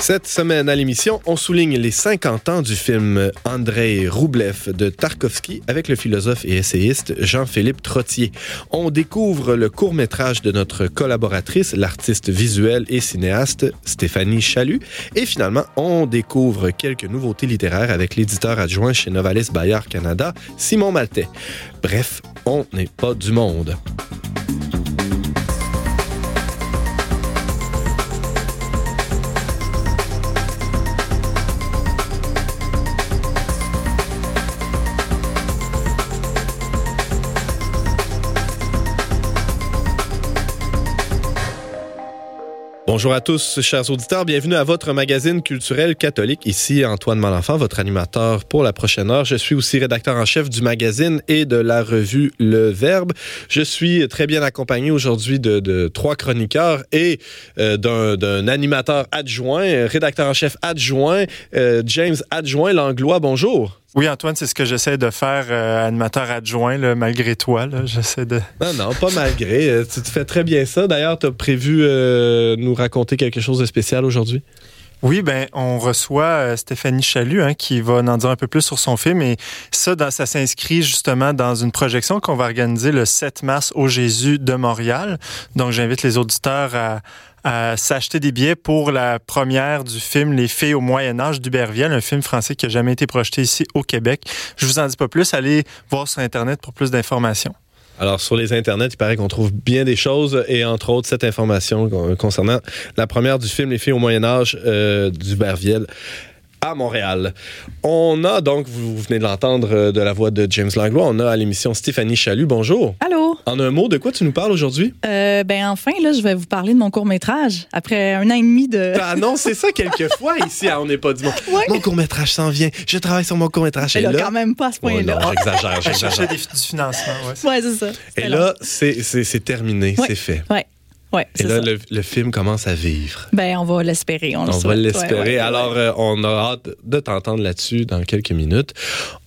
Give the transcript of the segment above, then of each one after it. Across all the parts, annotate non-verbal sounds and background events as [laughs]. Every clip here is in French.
Cette semaine à l'émission, on souligne les 50 ans du film Andrei Roublev de Tarkovsky avec le philosophe et essayiste Jean-Philippe Trottier. On découvre le court-métrage de notre collaboratrice, l'artiste visuelle et cinéaste Stéphanie Chalut. Et finalement, on découvre quelques nouveautés littéraires avec l'éditeur adjoint chez Novalis Bayard Canada, Simon Maltais. Bref, on n'est pas du monde. Bonjour à tous, chers auditeurs. Bienvenue à votre magazine culturel catholique. Ici Antoine Malenfant, votre animateur pour la prochaine heure. Je suis aussi rédacteur en chef du magazine et de la revue Le Verbe. Je suis très bien accompagné aujourd'hui de, trois chroniqueurs et euh, d'un animateur adjoint, rédacteur en chef adjoint, euh, James Adjoint Langlois. Bonjour. Oui, Antoine, c'est ce que j'essaie de faire, euh, animateur adjoint, là, malgré toi. J'essaie de. Non, non, pas malgré. Euh, tu, tu fais très bien ça. D'ailleurs, tu as prévu euh, nous raconter quelque chose de spécial aujourd'hui? Oui, ben on reçoit euh, Stéphanie Chalut hein, qui va en dire un peu plus sur son film et ça, dans, ça s'inscrit justement dans une projection qu'on va organiser le 7 mars au Jésus de Montréal. Donc j'invite les auditeurs à, s'acheter des billets pour la première du film Les Fées au Moyen Âge d'Uberviel, un film français qui a jamais été projeté ici au Québec. Je vous en dis pas plus, allez voir sur Internet pour plus d'informations. Alors, sur les internets, il paraît qu'on trouve bien des choses et entre autres cette information concernant la première du film Les filles au Moyen Âge euh, d'Uberviel à Montréal. On a donc, vous venez de l'entendre de la voix de James Langlois, on a à l'émission Stéphanie Chalut. Bonjour. Allô? En un mot, de quoi tu nous parles aujourd'hui? Euh, ben enfin, là, je vais vous parler de mon court-métrage. Après un an et demi de... [laughs] T'as annoncé ça quelques fois ici à On n'est pas du monde. Ouais. Mon court-métrage s'en vient. Je travaille sur mon court-métrage. Et là, quand même pas à ce point-là. Oh, non, j'exagère, j'exagère. du financement. Ouais, ouais c'est ça. Et là, c'est terminé, ouais. c'est fait. Ouais. Ouais, Et là, le, le, film commence à vivre. Ben, on va l'espérer. On, on le va l'espérer. Ouais, ouais, Alors, euh, on a hâte de t'entendre là-dessus dans quelques minutes.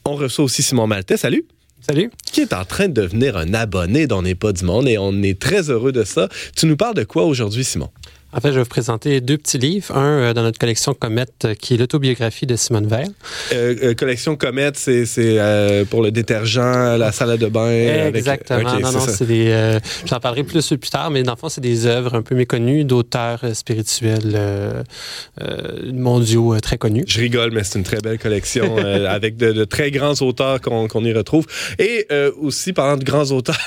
On reçoit aussi Simon Maltais. Salut. Salut. Qui est en train de devenir un abonné d'On n'est pas du monde et on est très heureux de ça. Tu nous parles de quoi aujourd'hui, Simon? En fait, je vais vous présenter deux petits livres. Un euh, dans notre collection Comète, euh, qui est l'autobiographie de Simone Veil. Euh, euh, collection Comète, c'est euh, pour le détergent, la salle de bain. Exactement. Avec... Okay, non, non, c'est des. Euh, J'en parlerai plus plus tard, mais dans le fond, c'est des œuvres un peu méconnues d'auteurs spirituels mondiaux très connus. Je rigole, mais c'est une très belle collection [laughs] avec de, de, très grands auteurs qu'on qu y retrouve. Et aussi, parlant de grands auteurs.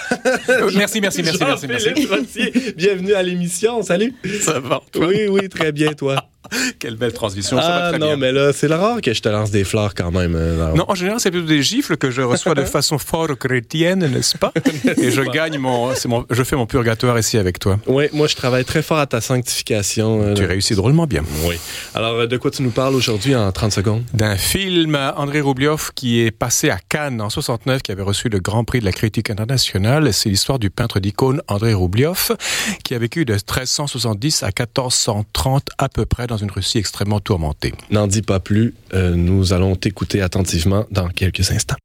merci, merci, merci, [laughs] merci, merci. Bienvenue à l'émission. Salut. Ça [laughs] Oui, oui, très bien, toi. [laughs] Quelle belle transition, ah, ça va très non, bien. mais là, c'est rare que je te lance des fleurs quand même. Euh, non, en général, c'est plutôt des gifles que je reçois de [laughs] façon fort chrétienne, n'est-ce pas? [laughs] Et je gagne mon, mon, je fais mon purgatoire ici avec toi. Oui, moi, je travaille très fort à ta sanctification. Euh, tu réussis drôlement bien. Oui. Alors, de quoi tu nous parles aujourd'hui en 30 secondes? D'un film André Roublioff qui est passé à Cannes en 69, qui avait reçu le Grand Prix de la critique internationale. C'est l'histoire du peintre d'icône André Roublioff, qui a vécu de 1370 à 1430 à peu près dans une Russie extrêmement tourmentée. N'en dis pas plus, euh, nous allons t'écouter attentivement dans quelques instants.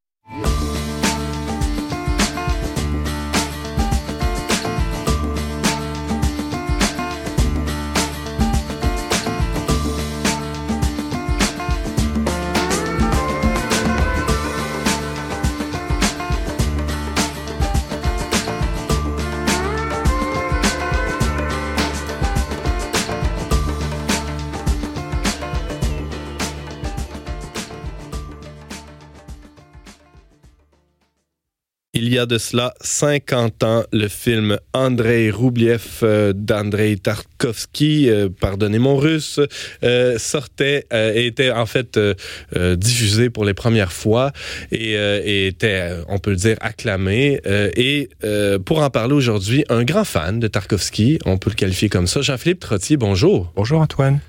De cela 50 ans, le film Andrei Roubliev euh, d'Andrei Tarkovsky, euh, pardonnez mon russe, euh, sortait et était en fait diffusé pour les premières fois et, et était, on peut le dire, acclamé. et pour en parler aujourd'hui, un grand fan de Tarkovsky, on peut le qualifier comme ça, Jean-Philippe Trottier, bonjour. Bonjour Antoine.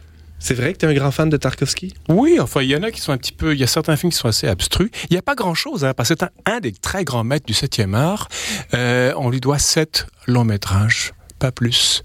C'est vrai que tu es un grand fan de Tarkovsky? Oui, enfin, il y en a qui sont un petit peu. Il y a certains films qui sont assez abstrus. Il n'y a pas grand-chose, hein, parce que c'est un, des très grands maîtres du 7e art. Euh, on lui doit sept longs métrages, pas plus.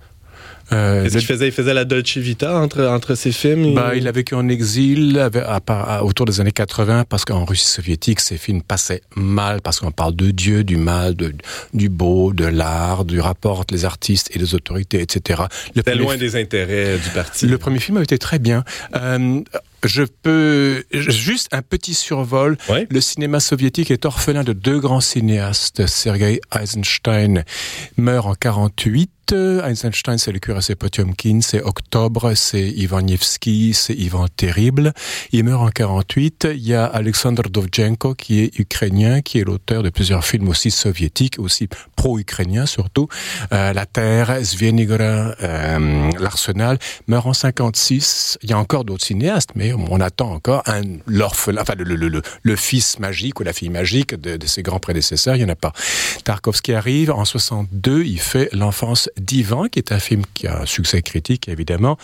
Euh, qu'il faisait, il faisait la Dolce Vita entre, entre ses films? Bah, il a vécu en exil à, autour des années 80 parce qu'en Russie soviétique, ses films passaient mal parce qu'on parle de Dieu, du mal, de, du beau, de l'art, du rapport entre les artistes et les autorités, etc. C'était loin des intérêts du parti. Le premier film a été très bien. Euh, je peux juste un petit survol. Le cinéma soviétique est orphelin de deux grands cinéastes. Sergei Eisenstein meurt en 48 Eisenstein, c'est le cuirassé Potiomkin, c'est Octobre, c'est Ivan Nevsky, c'est Ivan Terrible. Il meurt en 48. Il y a Alexandre Dovzhenko, qui est ukrainien, qui est l'auteur de plusieurs films aussi soviétiques, aussi pro-ukrainiens surtout. Euh, La Terre, Zvienigora, euh, L'Arsenal, meurt en 56. Il y a encore d'autres cinéastes, mais on attend encore un l'orphelin, enfin le, le, le, le, fils magique ou la fille magique de, de ses grands prédécesseurs. Il y en a pas. Tarkovsky arrive en 62. Il fait l'enfance Divan, qui est un film qui a un succès critique évidemment,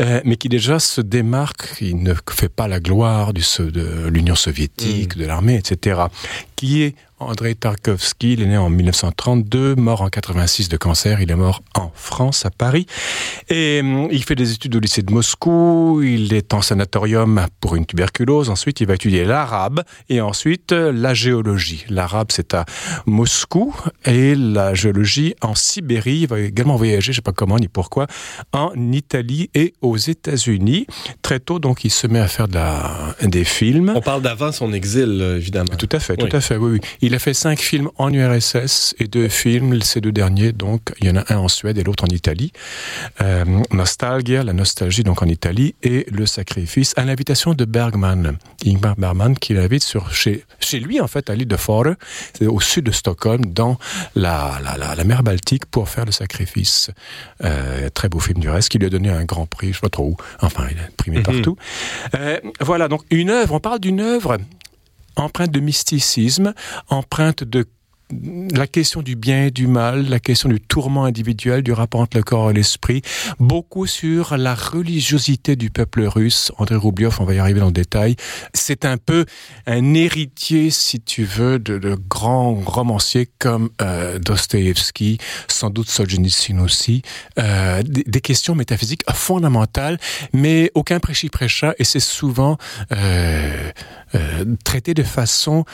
euh, mais qui déjà se démarque, il ne fait pas la gloire du, de l'Union soviétique, mm. de l'armée, etc., qui est Andrei Tarkovsky, il est né en 1932, mort en 86 de cancer. Il est mort en France, à Paris. Et hum, il fait des études au lycée de Moscou. Il est en sanatorium pour une tuberculose. Ensuite, il va étudier l'arabe et ensuite la géologie. L'arabe, c'est à Moscou et la géologie en Sibérie. Il va également voyager, je sais pas comment ni pourquoi, en Italie et aux États-Unis. Très tôt, donc, il se met à faire de la, des films. On parle d'avant son exil, évidemment. Tout à fait, tout à fait, oui, oui. Il a fait cinq films en URSS et deux films, ces deux derniers, donc il y en a un en Suède et l'autre en Italie. Euh, Nostalgia, la nostalgie donc en Italie, et Le Sacrifice, à l'invitation de Bergman, Ingmar Bergman, qui l'invite sur chez chez lui en fait à l'île de Fore, au sud de Stockholm, dans la, la, la, la mer Baltique, pour faire Le Sacrifice. Euh, très beau film du reste, qui lui a donné un grand prix, je sais pas trop où. Enfin, il a imprimé mm -hmm. partout. Euh, voilà, donc une œuvre. On parle d'une œuvre empreinte de mysticisme, empreinte de la question du bien et du mal, la question du tourment individuel, du rapport entre le corps et l'esprit, beaucoup sur la religiosité du peuple russe. André Roubliov, on va y arriver dans le détail. C'est un peu un héritier, si tu veux, de, grands romanciers comme euh, Dostoevsky, sans doute Solzhenitsyn aussi. Euh, des, questions métaphysiques fondamentales, mais aucun prêchi-prêcha, et c'est souvent euh, euh, traité de façon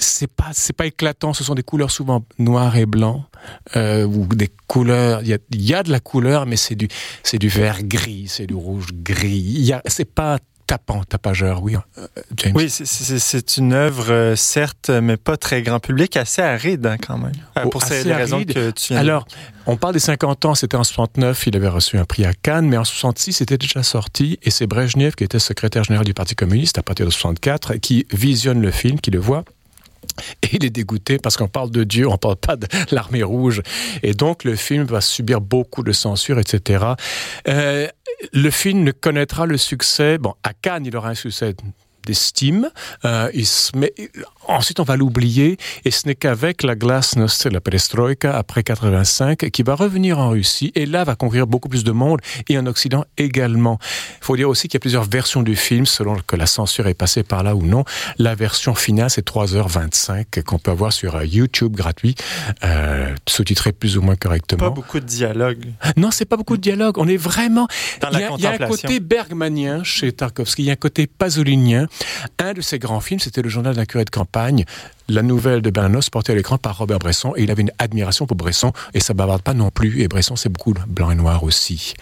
c'est pas c'est pas éclatant ce sont des couleurs souvent noires et blancs euh, ou des couleurs il y a, y a de la couleur mais c'est du c'est du vert gris c'est du rouge gris c'est pas tapant, tapageur, oui, euh, James. Oui, c'est une œuvre, euh, certes, mais pas très grand public, assez aride hein, quand même. Oh, pour ces raisons que tu viens Alors, on parle des 50 ans, c'était en 69, il avait reçu un prix à Cannes, mais en 66, c'était déjà sorti, et c'est Brezhnev, qui était secrétaire général du Parti communiste à partir de 64, qui visionne le film, qui le voit, et il est dégoûté parce qu'on parle de Dieu, on parle pas de l'armée rouge. Et donc, le film va subir beaucoup de censure, etc. Euh, le film ne connaîtra le succès. Bon, à Cannes, il aura un succès d'estime. Euh, il se met, ensuite, on va l'oublier, et ce n'est qu'avec la glasnost, la perestroïka, après 85, qui va revenir en Russie, et là va conquérir beaucoup plus de monde, et en Occident également. Il faut dire aussi qu'il y a plusieurs versions du film, selon que la censure est passée par là ou non. La version finale, c'est 3h25, qu'on peut avoir sur YouTube gratuit, euh, sous-titré plus ou moins correctement. Pas beaucoup de dialogue. Non, c'est pas beaucoup de dialogue. On est vraiment... Dans il, y a, il y a un côté bergmanien chez Tarkovsky, il y a un côté pasolinien. Un de ses grands films, c'était le journal d'un curé de campagne, la nouvelle de Bernanos portée à l'écran par Robert Bresson et il avait une admiration pour Bresson et ça bavarde pas non plus et Bresson c'est beaucoup blanc et noir aussi.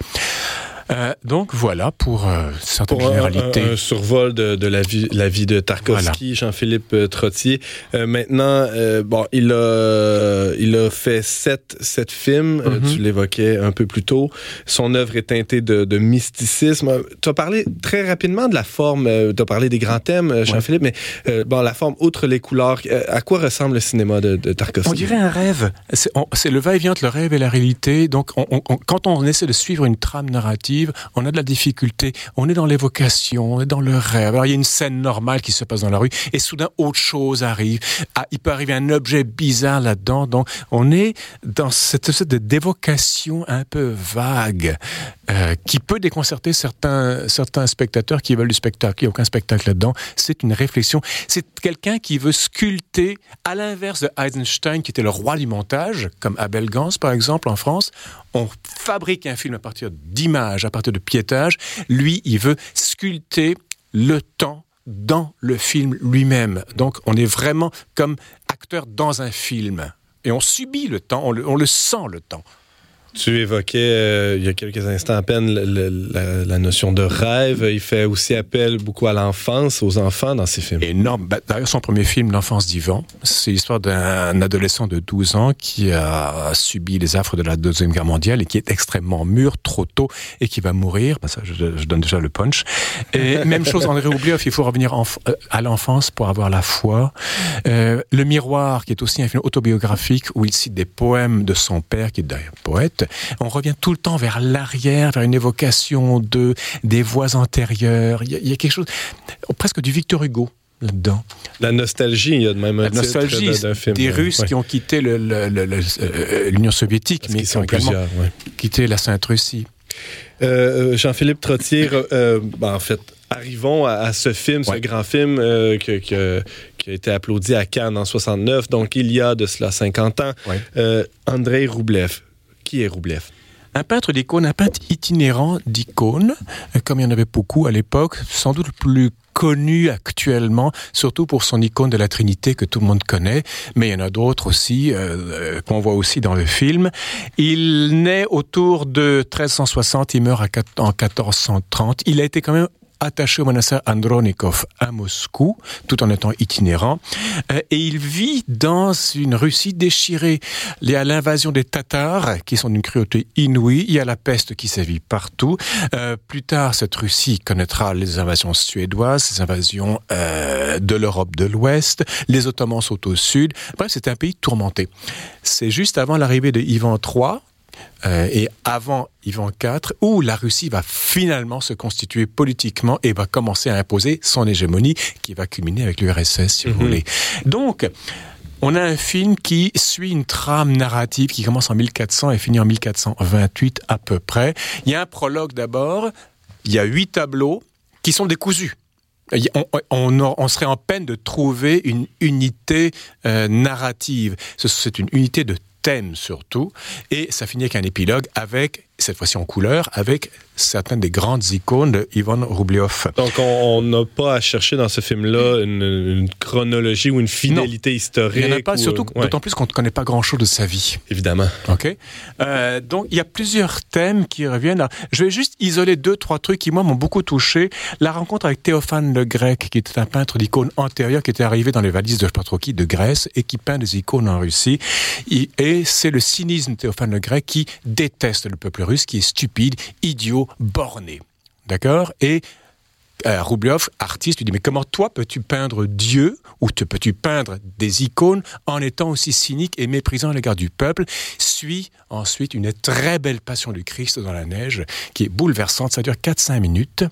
Euh, donc voilà pour euh, certaines pour généralités. Un, un, survol de, de, la, vie, la vie de Tarkovsky, voilà. Jean-Philippe euh, Trottier. Euh, maintenant, bon, il a, il a fait sept, sept films. Mm -hmm. tu l'évoquais un peu plus tôt. Son œuvre est teintée de, de mysticisme. Tu as parlé très rapidement de la forme. tu as parlé des grands thèmes, Jean-Philippe, ouais. mais bon, la forme, outre les couleurs, à quoi ressemble le cinéma de, de Tarkovsky? On dirait un rêve. C'est le va-et-vient entre le rêve et la réalité. Donc, on, on, quand on essaie de suivre une trame narrative on a de la difficulté, on est dans l'évocation, on est dans le rêve. Alors il y a une scène normale qui se passe dans la rue et soudain autre chose arrive. Ah, il peut arriver un objet bizarre là-dedans. Donc on est dans cette sorte d'évocation un peu vague euh, qui peut déconcerter certains, certains spectateurs qui veulent du spectacle. Il n'y a aucun spectacle là-dedans. C'est une réflexion. C'est quelqu'un qui veut sculpter, à l'inverse de Eisenstein, qui était le roi du montage, comme Abel Gans, par exemple, en France. On fabrique un film à partir d'images, à partir de piétages. Lui, il veut sculpter le temps dans le film lui-même. Donc, on est vraiment comme acteur dans un film. Et on subit le temps, on le sent le temps. Tu évoquais euh, il y a quelques instants à peine la, notion de rêve. Il fait aussi appel beaucoup à l'enfance, aux enfants dans ses films. Énorme. Bah, d'ailleurs, son premier film, L'enfance d'Ivan, c'est l'histoire d'un adolescent de 12 ans qui a subi les affres de la Deuxième Guerre mondiale et qui est extrêmement mûr trop tôt et qui va mourir. Bah, ça, je, donne déjà le punch. Et [laughs] même chose, André Oublioff, il faut revenir euh, à l'enfance pour avoir la foi. Euh, le Miroir, qui est aussi un film autobiographique où il cite des poèmes de son père, qui est d'ailleurs poète. On revient tout le temps vers l'arrière, vers une évocation de des voix antérieures. Il y, a, quelque chose presque du Victor Hugo là-dedans. La nostalgie, il y a de même un La nostalgie d'un film. Des Russes qui ont quitté euh, l'Union soviétique, mais qui ont également quitté la Sainte-Russie. Euh, euh, Jean-Philippe Trottier, ben, en fait, arrivons à, ce film, ce grand film qui a été applaudi à Cannes en 69, donc il y a de cela 50 ans. Andrei Roublev, qui est Roublev? Un peintre d'icônes, un peintre itinérant d'icônes, euh, comme il y en avait beaucoup à l'époque, sans doute le plus connu actuellement, surtout pour son icône de la Trinité que tout le monde connaît, mais il y en a d'autres aussi euh, euh, qu'on voit aussi dans le film. Il naît autour de 1360, il meurt en 1430. Il a été quand même attaché au monastère Andronikov à Moscou, tout en étant itinérant. Euh, et il vit dans une Russie déchirée. Il y a l'invasion des Tatars, qui sont d'une cruauté inouïe. Il y a la peste qui sévit partout. Euh, plus tard, cette Russie connaîtra les invasions suédoises, les invasions euh, de l'Europe de l'Ouest. Les Ottomans sont au sud. Bref, c'est un pays tourmenté. C'est juste avant l'arrivée de Ivan III, euh, et avant Ivan IV, où la Russie va finalement se constituer politiquement et va commencer à imposer son hégémonie, qui va culminer avec l'URSS, si vous mhm. voulez. Donc, on a un film qui suit une trame narrative qui commence en 1400 et finit en 1428 à peu près. Il y a un prologue d'abord, il y a huit tableaux qui sont décousus. On, serait en peine de trouver une unité euh, narrative. C'est une unité de thème surtout, et ça finit avec un épilogue avec, cette fois-ci en couleur, avec certaines des grandes icônes de Ivan Roubliov. Donc, on n'a pas à chercher dans ce film-là une, chronologie ou une fidélité historique. Il n'y en a pas, surtout d'autant plus qu'on ne connaît pas grand-chose de sa vie. Évidemment. OK. Euh, donc, il y a plusieurs thèmes qui reviennent. je vais juste isoler deux, trois trucs qui, moi, m'ont beaucoup touché. La rencontre avec Théophane le Grec, qui était un peintre d'icônes antérieur, qui était arrivé dans les valises de Patroki de Grèce et qui peint des icônes en Russie. Et c'est le cynisme de Théophane le Grec qui déteste le peuple russe, qui est stupide, idiot, borné. D'accord? Et euh, artiste, lui dit, mais comment toi peux-tu peindre Dieu ou peux-tu peindre des icônes en étant aussi cynique et méprisant à l'égard du peuple? Suit ensuite une très belle passion du Christ dans la neige qui est bouleversante, ça dure 4-5 minutes.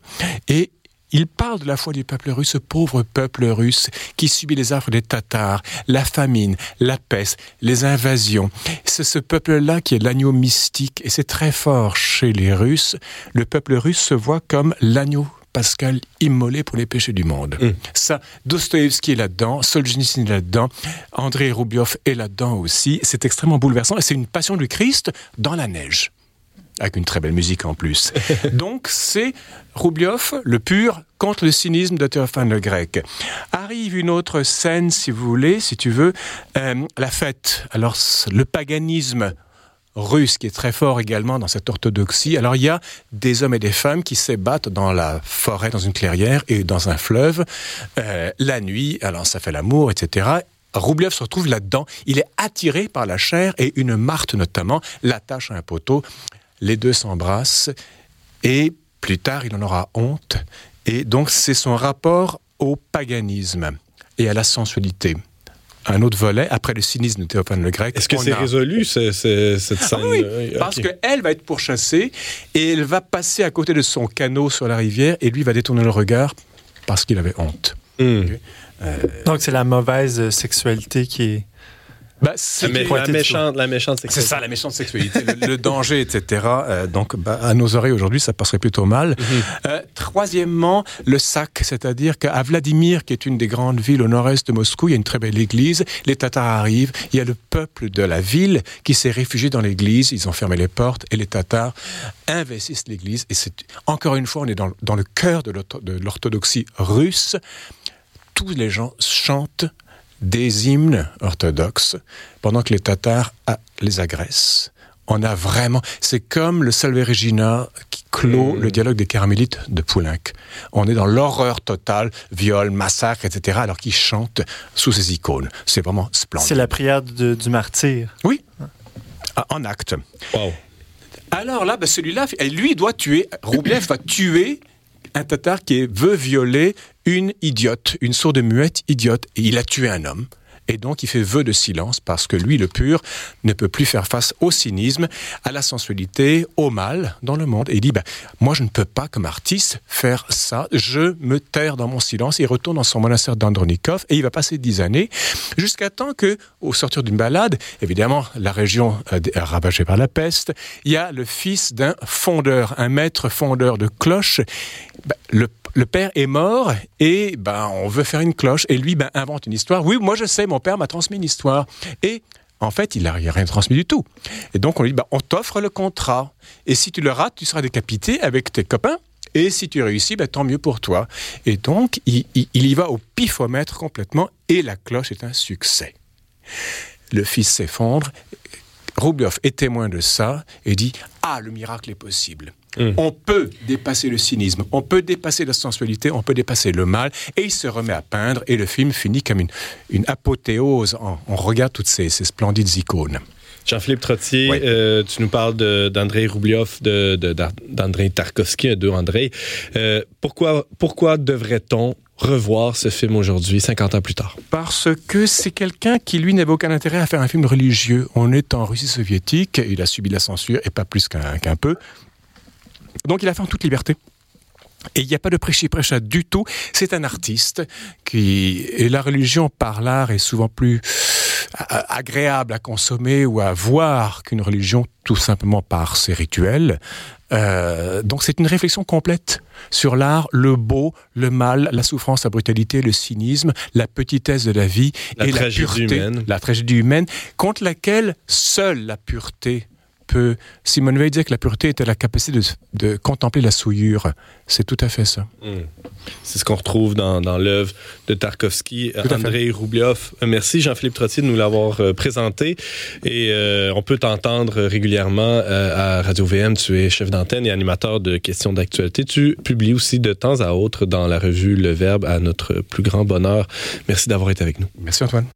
Et il parle de la foi du peuple russe, ce pauvre peuple russe qui subit les affres des Tatars, la famine, la peste, les invasions. C'est ce peuple-là qui est l'agneau mystique et c'est très fort chez les Russes. Le peuple russe se voit comme l'agneau pascal immolé pour les péchés du monde. Mm. Ça, Dostoevsky est là-dedans, Solzhenitsyn est là-dedans, André Roubiov est là-dedans aussi. C'est extrêmement bouleversant et c'est une passion du Christ dans la neige avec une très belle musique en plus. [laughs] Donc c'est Roubliov, le pur, contre le cynisme de Théophane le Grec. Arrive une autre scène, si vous voulez, si tu veux, euh, la fête. Alors le paganisme russe qui est très fort également dans cette orthodoxie. Alors il y a des hommes et des femmes qui s'ébattent dans la forêt, dans une clairière et dans un fleuve euh, la nuit. Alors ça fait l'amour, etc. Roublev se retrouve là-dedans. Il est attiré par la chair et une marte notamment l'attache à un poteau les deux s'embrassent et plus tard il en aura honte. Et donc c'est son rapport au paganisme et à la sensualité. un autre volet après le cynisme de Théophane le Grec. Est-ce que c'est résolu cette scène ah oui, parce qu'elle va être pourchassée et elle va passer à côté de son canot sur la rivière et lui va détourner le regard parce qu'il avait honte. Hmm. Euh, Donc c'est la mauvaise sexualité qui est bah, c'est la, méchante, la méchante sexualité. C'est ça, la méchante sexualité, [laughs] le, danger, etc. Euh, donc, bah, à nos oreilles aujourd'hui, ça passerait plutôt mal. Mhm. Euh, troisièmement, le sac, c'est-à-dire qu'à Vladimir, qui est une des grandes villes au nord-est de Moscou, il y a une très belle église. Les Tatars arrivent. Il y a le peuple de la ville qui s'est réfugié dans l'église. Ils ont fermé les portes et les Tatars investissent l'église. Et c'est encore une fois, on est dans, dans le cœur de l'orthodoxie russe. Tous les gens chantent des hymnes orthodoxes pendant que les Tatars les agressent. On a vraiment, c'est comme le Salve Regina qui clôt mmh. le dialogue des Caramélites de Poulenc. On est dans l'horreur totale, viol, massacre, etc., alors qu'ils chantent sous ces icônes. C'est vraiment splendide. C'est la prière du martyr. Oui, ah, en acte. Alors là, ben, celui-là, lui doit tuer, Roublev va tuer un Tatar qui veut violer une idiote, une sourde muette idiote, et il a tué un homme. Et donc, il fait vœu de silence parce que lui, le pur, ne peut plus faire face au cynisme, à la sensualité, au mal dans le monde. Et il dit, ben, moi, je ne peux pas, comme artiste, faire ça. Je me terre dans mon silence. Il retourne dans son monastère d'Andronikov et il va passer dix années jusqu'à temps que, au sortir d'une balade, évidemment, la région est ravagée par la peste, il y a le fils d'un fondeur, un maître fondeur de cloches. Ben, le le père est mort et ben on veut faire une cloche et lui ben invente une histoire. Oui, moi je sais, mon père m'a transmis une histoire et en fait, il n'a rien transmis du tout. Et donc on lui dit ben, on t'offre le contrat et si tu le rates, tu seras décapité avec tes copains. Et si tu réussis, ben, tant mieux pour toi. Et donc, il, y va au pifomètre complètement, et la cloche est un succès. Le fils s'effondre, Roublioff est témoin de ça, et dit Ah, le miracle est possible. Mm. On peut dépasser le cynisme, on peut dépasser la sensualité, on peut dépasser le mal, et il se remet à peindre, et le film finit comme une, apothéose. On, regarde toutes ces, splendides icônes. Jean-Philippe Trottier, euh, tu nous parles d'André Roublioff, d'André Tarkovsky, de André. Euh, pourquoi, pourquoi devrait-on revoir ce film aujourd'hui, 50 ans plus tard? Parce que c'est quelqu'un qui, lui, n'avait aucun intérêt à faire un film religieux. On est en Russie soviétique, il a subi la censure, et pas plus qu'un peu. Donc il a fait en toute liberté. Et il n'y a pas de prêchi-prêcha du tout. C'est un artiste qui, et la religion par l'art est souvent plus euh, agréable à consommer ou à voir qu'une religion tout simplement par ses rituels. Euh, donc c'est une réflexion complète sur l'art, le beau, le mal, la souffrance, la brutalité, le cynisme, la petitesse de la vie et la pureté, humaine. la tragédie humaine, contre laquelle seule la pureté peut. Simone Veil disait que la pureté était la capacité de, contempler la souillure. C'est tout à fait ça. Hmm. C'est ce qu'on retrouve dans, dans l'œuvre de Tarkovsky, André Roublioff. Euh, merci Jean-Philippe Trottier de nous l'avoir euh, présenté. Et euh, on peut t'entendre régulièrement à Radio VM. Tu es chef d'antenne et animateur de questions d'actualité. Tu publies aussi de temps à autre dans la revue Le Verbe à notre plus grand bonheur. Merci d'avoir été avec nous. Merci Antoine.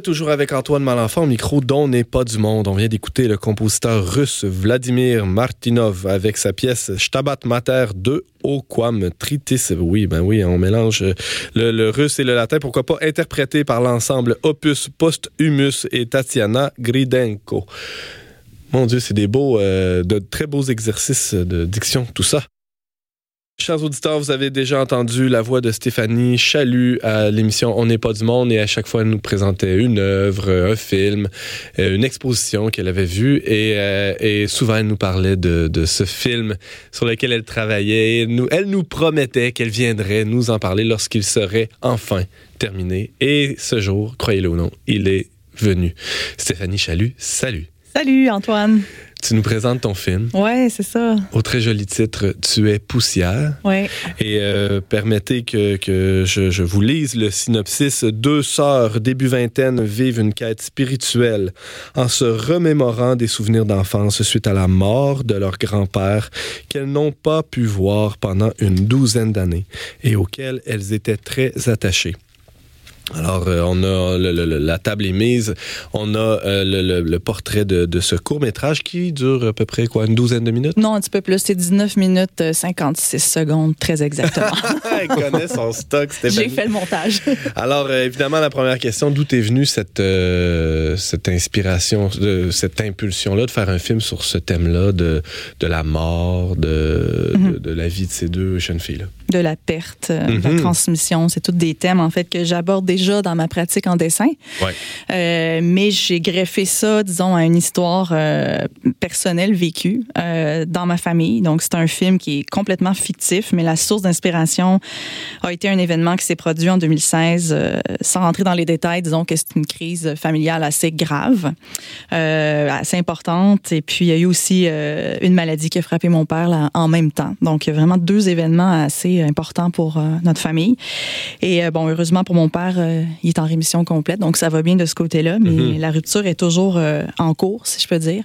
Toujours avec Antoine Malenfant micro dont n'est pas du monde. On vient d'écouter le compositeur russe Vladimir Martinov avec sa pièce Stabat Mater 2 Oquam Tritis. Oui, ben oui, on mélange le, russe et le latin. Pourquoi pas interprété par l'ensemble Opus Posthumus et Tatiana Gridenko. Mon Dieu, c'est des beaux, euh, de très beaux exercices de diction, tout ça. Chers auditeurs, vous avez déjà entendu la voix de Stéphanie Chalut à l'émission On n'est pas du monde et à chaque fois elle nous présentait une œuvre, un film, euh, une exposition qu'elle avait vue et, euh, souvent elle nous parlait de, ce film sur lequel elle travaillait. Nous, elle nous promettait qu'elle viendrait nous en parler lorsqu'il serait enfin terminé. Et ce jour, croyez-le ou non, il est venu. Stéphanie Chalut, salut. Salut Antoine. Tu nous présentes ton film. Ouais, c'est ça. Au très joli titre, Tu es poussière. Ouais. Et euh, permettez que, que je, je, vous lise le synopsis. Deux sœurs début vingtaine vivent une quête spirituelle en se remémorant des souvenirs d'enfance suite à la mort de leur grand-père qu'elles n'ont pas pu voir pendant une douzaine d'années et auxquelles elles étaient très attachées. Alors, euh, on a la table est mise. On a euh, le, portrait de, ce court métrage qui dure à peu près quoi, une douzaine de minutes? Non, un petit peu plus. C'est 19 minutes 56 euh, secondes, très exactement. [laughs] Elle connaît son stock. J'ai fait le montage. [laughs] Alors, évidemment, la première question d'où est venue cette cette inspiration, de, cette impulsion-là de faire un film sur ce thème-là de de la mort, de, mhm. de, la vie de ces deux jeunes filles-là? De la perte, de la mhm. transmission, c'est tous des thèmes en fait que j'aborde déjà dans ma pratique en dessin. Euh, mais j'ai greffé ça, disons, à une histoire euh, personnelle vécue euh, dans ma famille. Donc, c'est un film qui est complètement fictif, mais la source d'inspiration a été un événement qui s'est produit en 2016. sans rentrer dans les détails, disons que c'est une crise familiale assez grave, assez importante. Et puis, il y a eu aussi une maladie qui a frappé mon père là, en même temps. Donc, vraiment deux événements assez importants pour notre famille. Et bon, heureusement pour mon père, euh, il est en rémission complète, donc ça va bien de ce côté-là, mais mhm. la rupture est toujours euh, en cours, si je peux dire.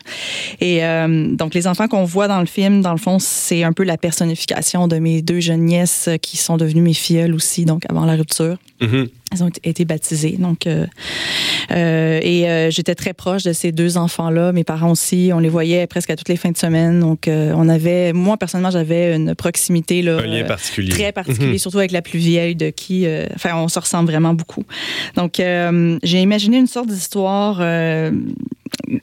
Et euh, donc, les enfants qu'on voit dans le film, dans le fond, c'est un peu la personnification de mes deux jeunes nièces qui sont devenues mes filleules aussi, donc avant la rupture. Mhm. Elles ont été baptisées. Donc, euh, euh, et euh, j'étais très proche de ces deux enfants-là. Mes parents aussi, on les voyait presque à toutes les fins de semaine. Donc, on avait, moi personnellement, j'avais une proximité là, un lien particulier, très particulier, mhm. surtout avec la plus vieille de qui, enfin, on se ressemble vraiment beaucoup. Donc, j'ai imaginé une sorte d'histoire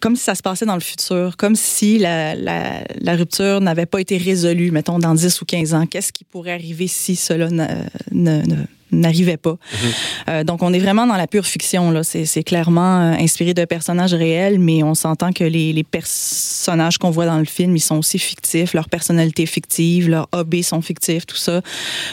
comme si ça se passait dans le futur, comme si la, la, la rupture n'avait pas été résolue, mettons, dans 10 ou 15 ans. Qu'est-ce qui pourrait arriver si cela n'arrivait pas? Mhm. euh, donc, on est vraiment dans la pure fiction. Là. C'est, clairement euh, inspiré de personnages réels, mais on s'entend que les, les personnages qu'on voit dans le film, ils sont aussi fictifs, leur personnalité fictive, leurs hobbies sont fictifs, tout ça.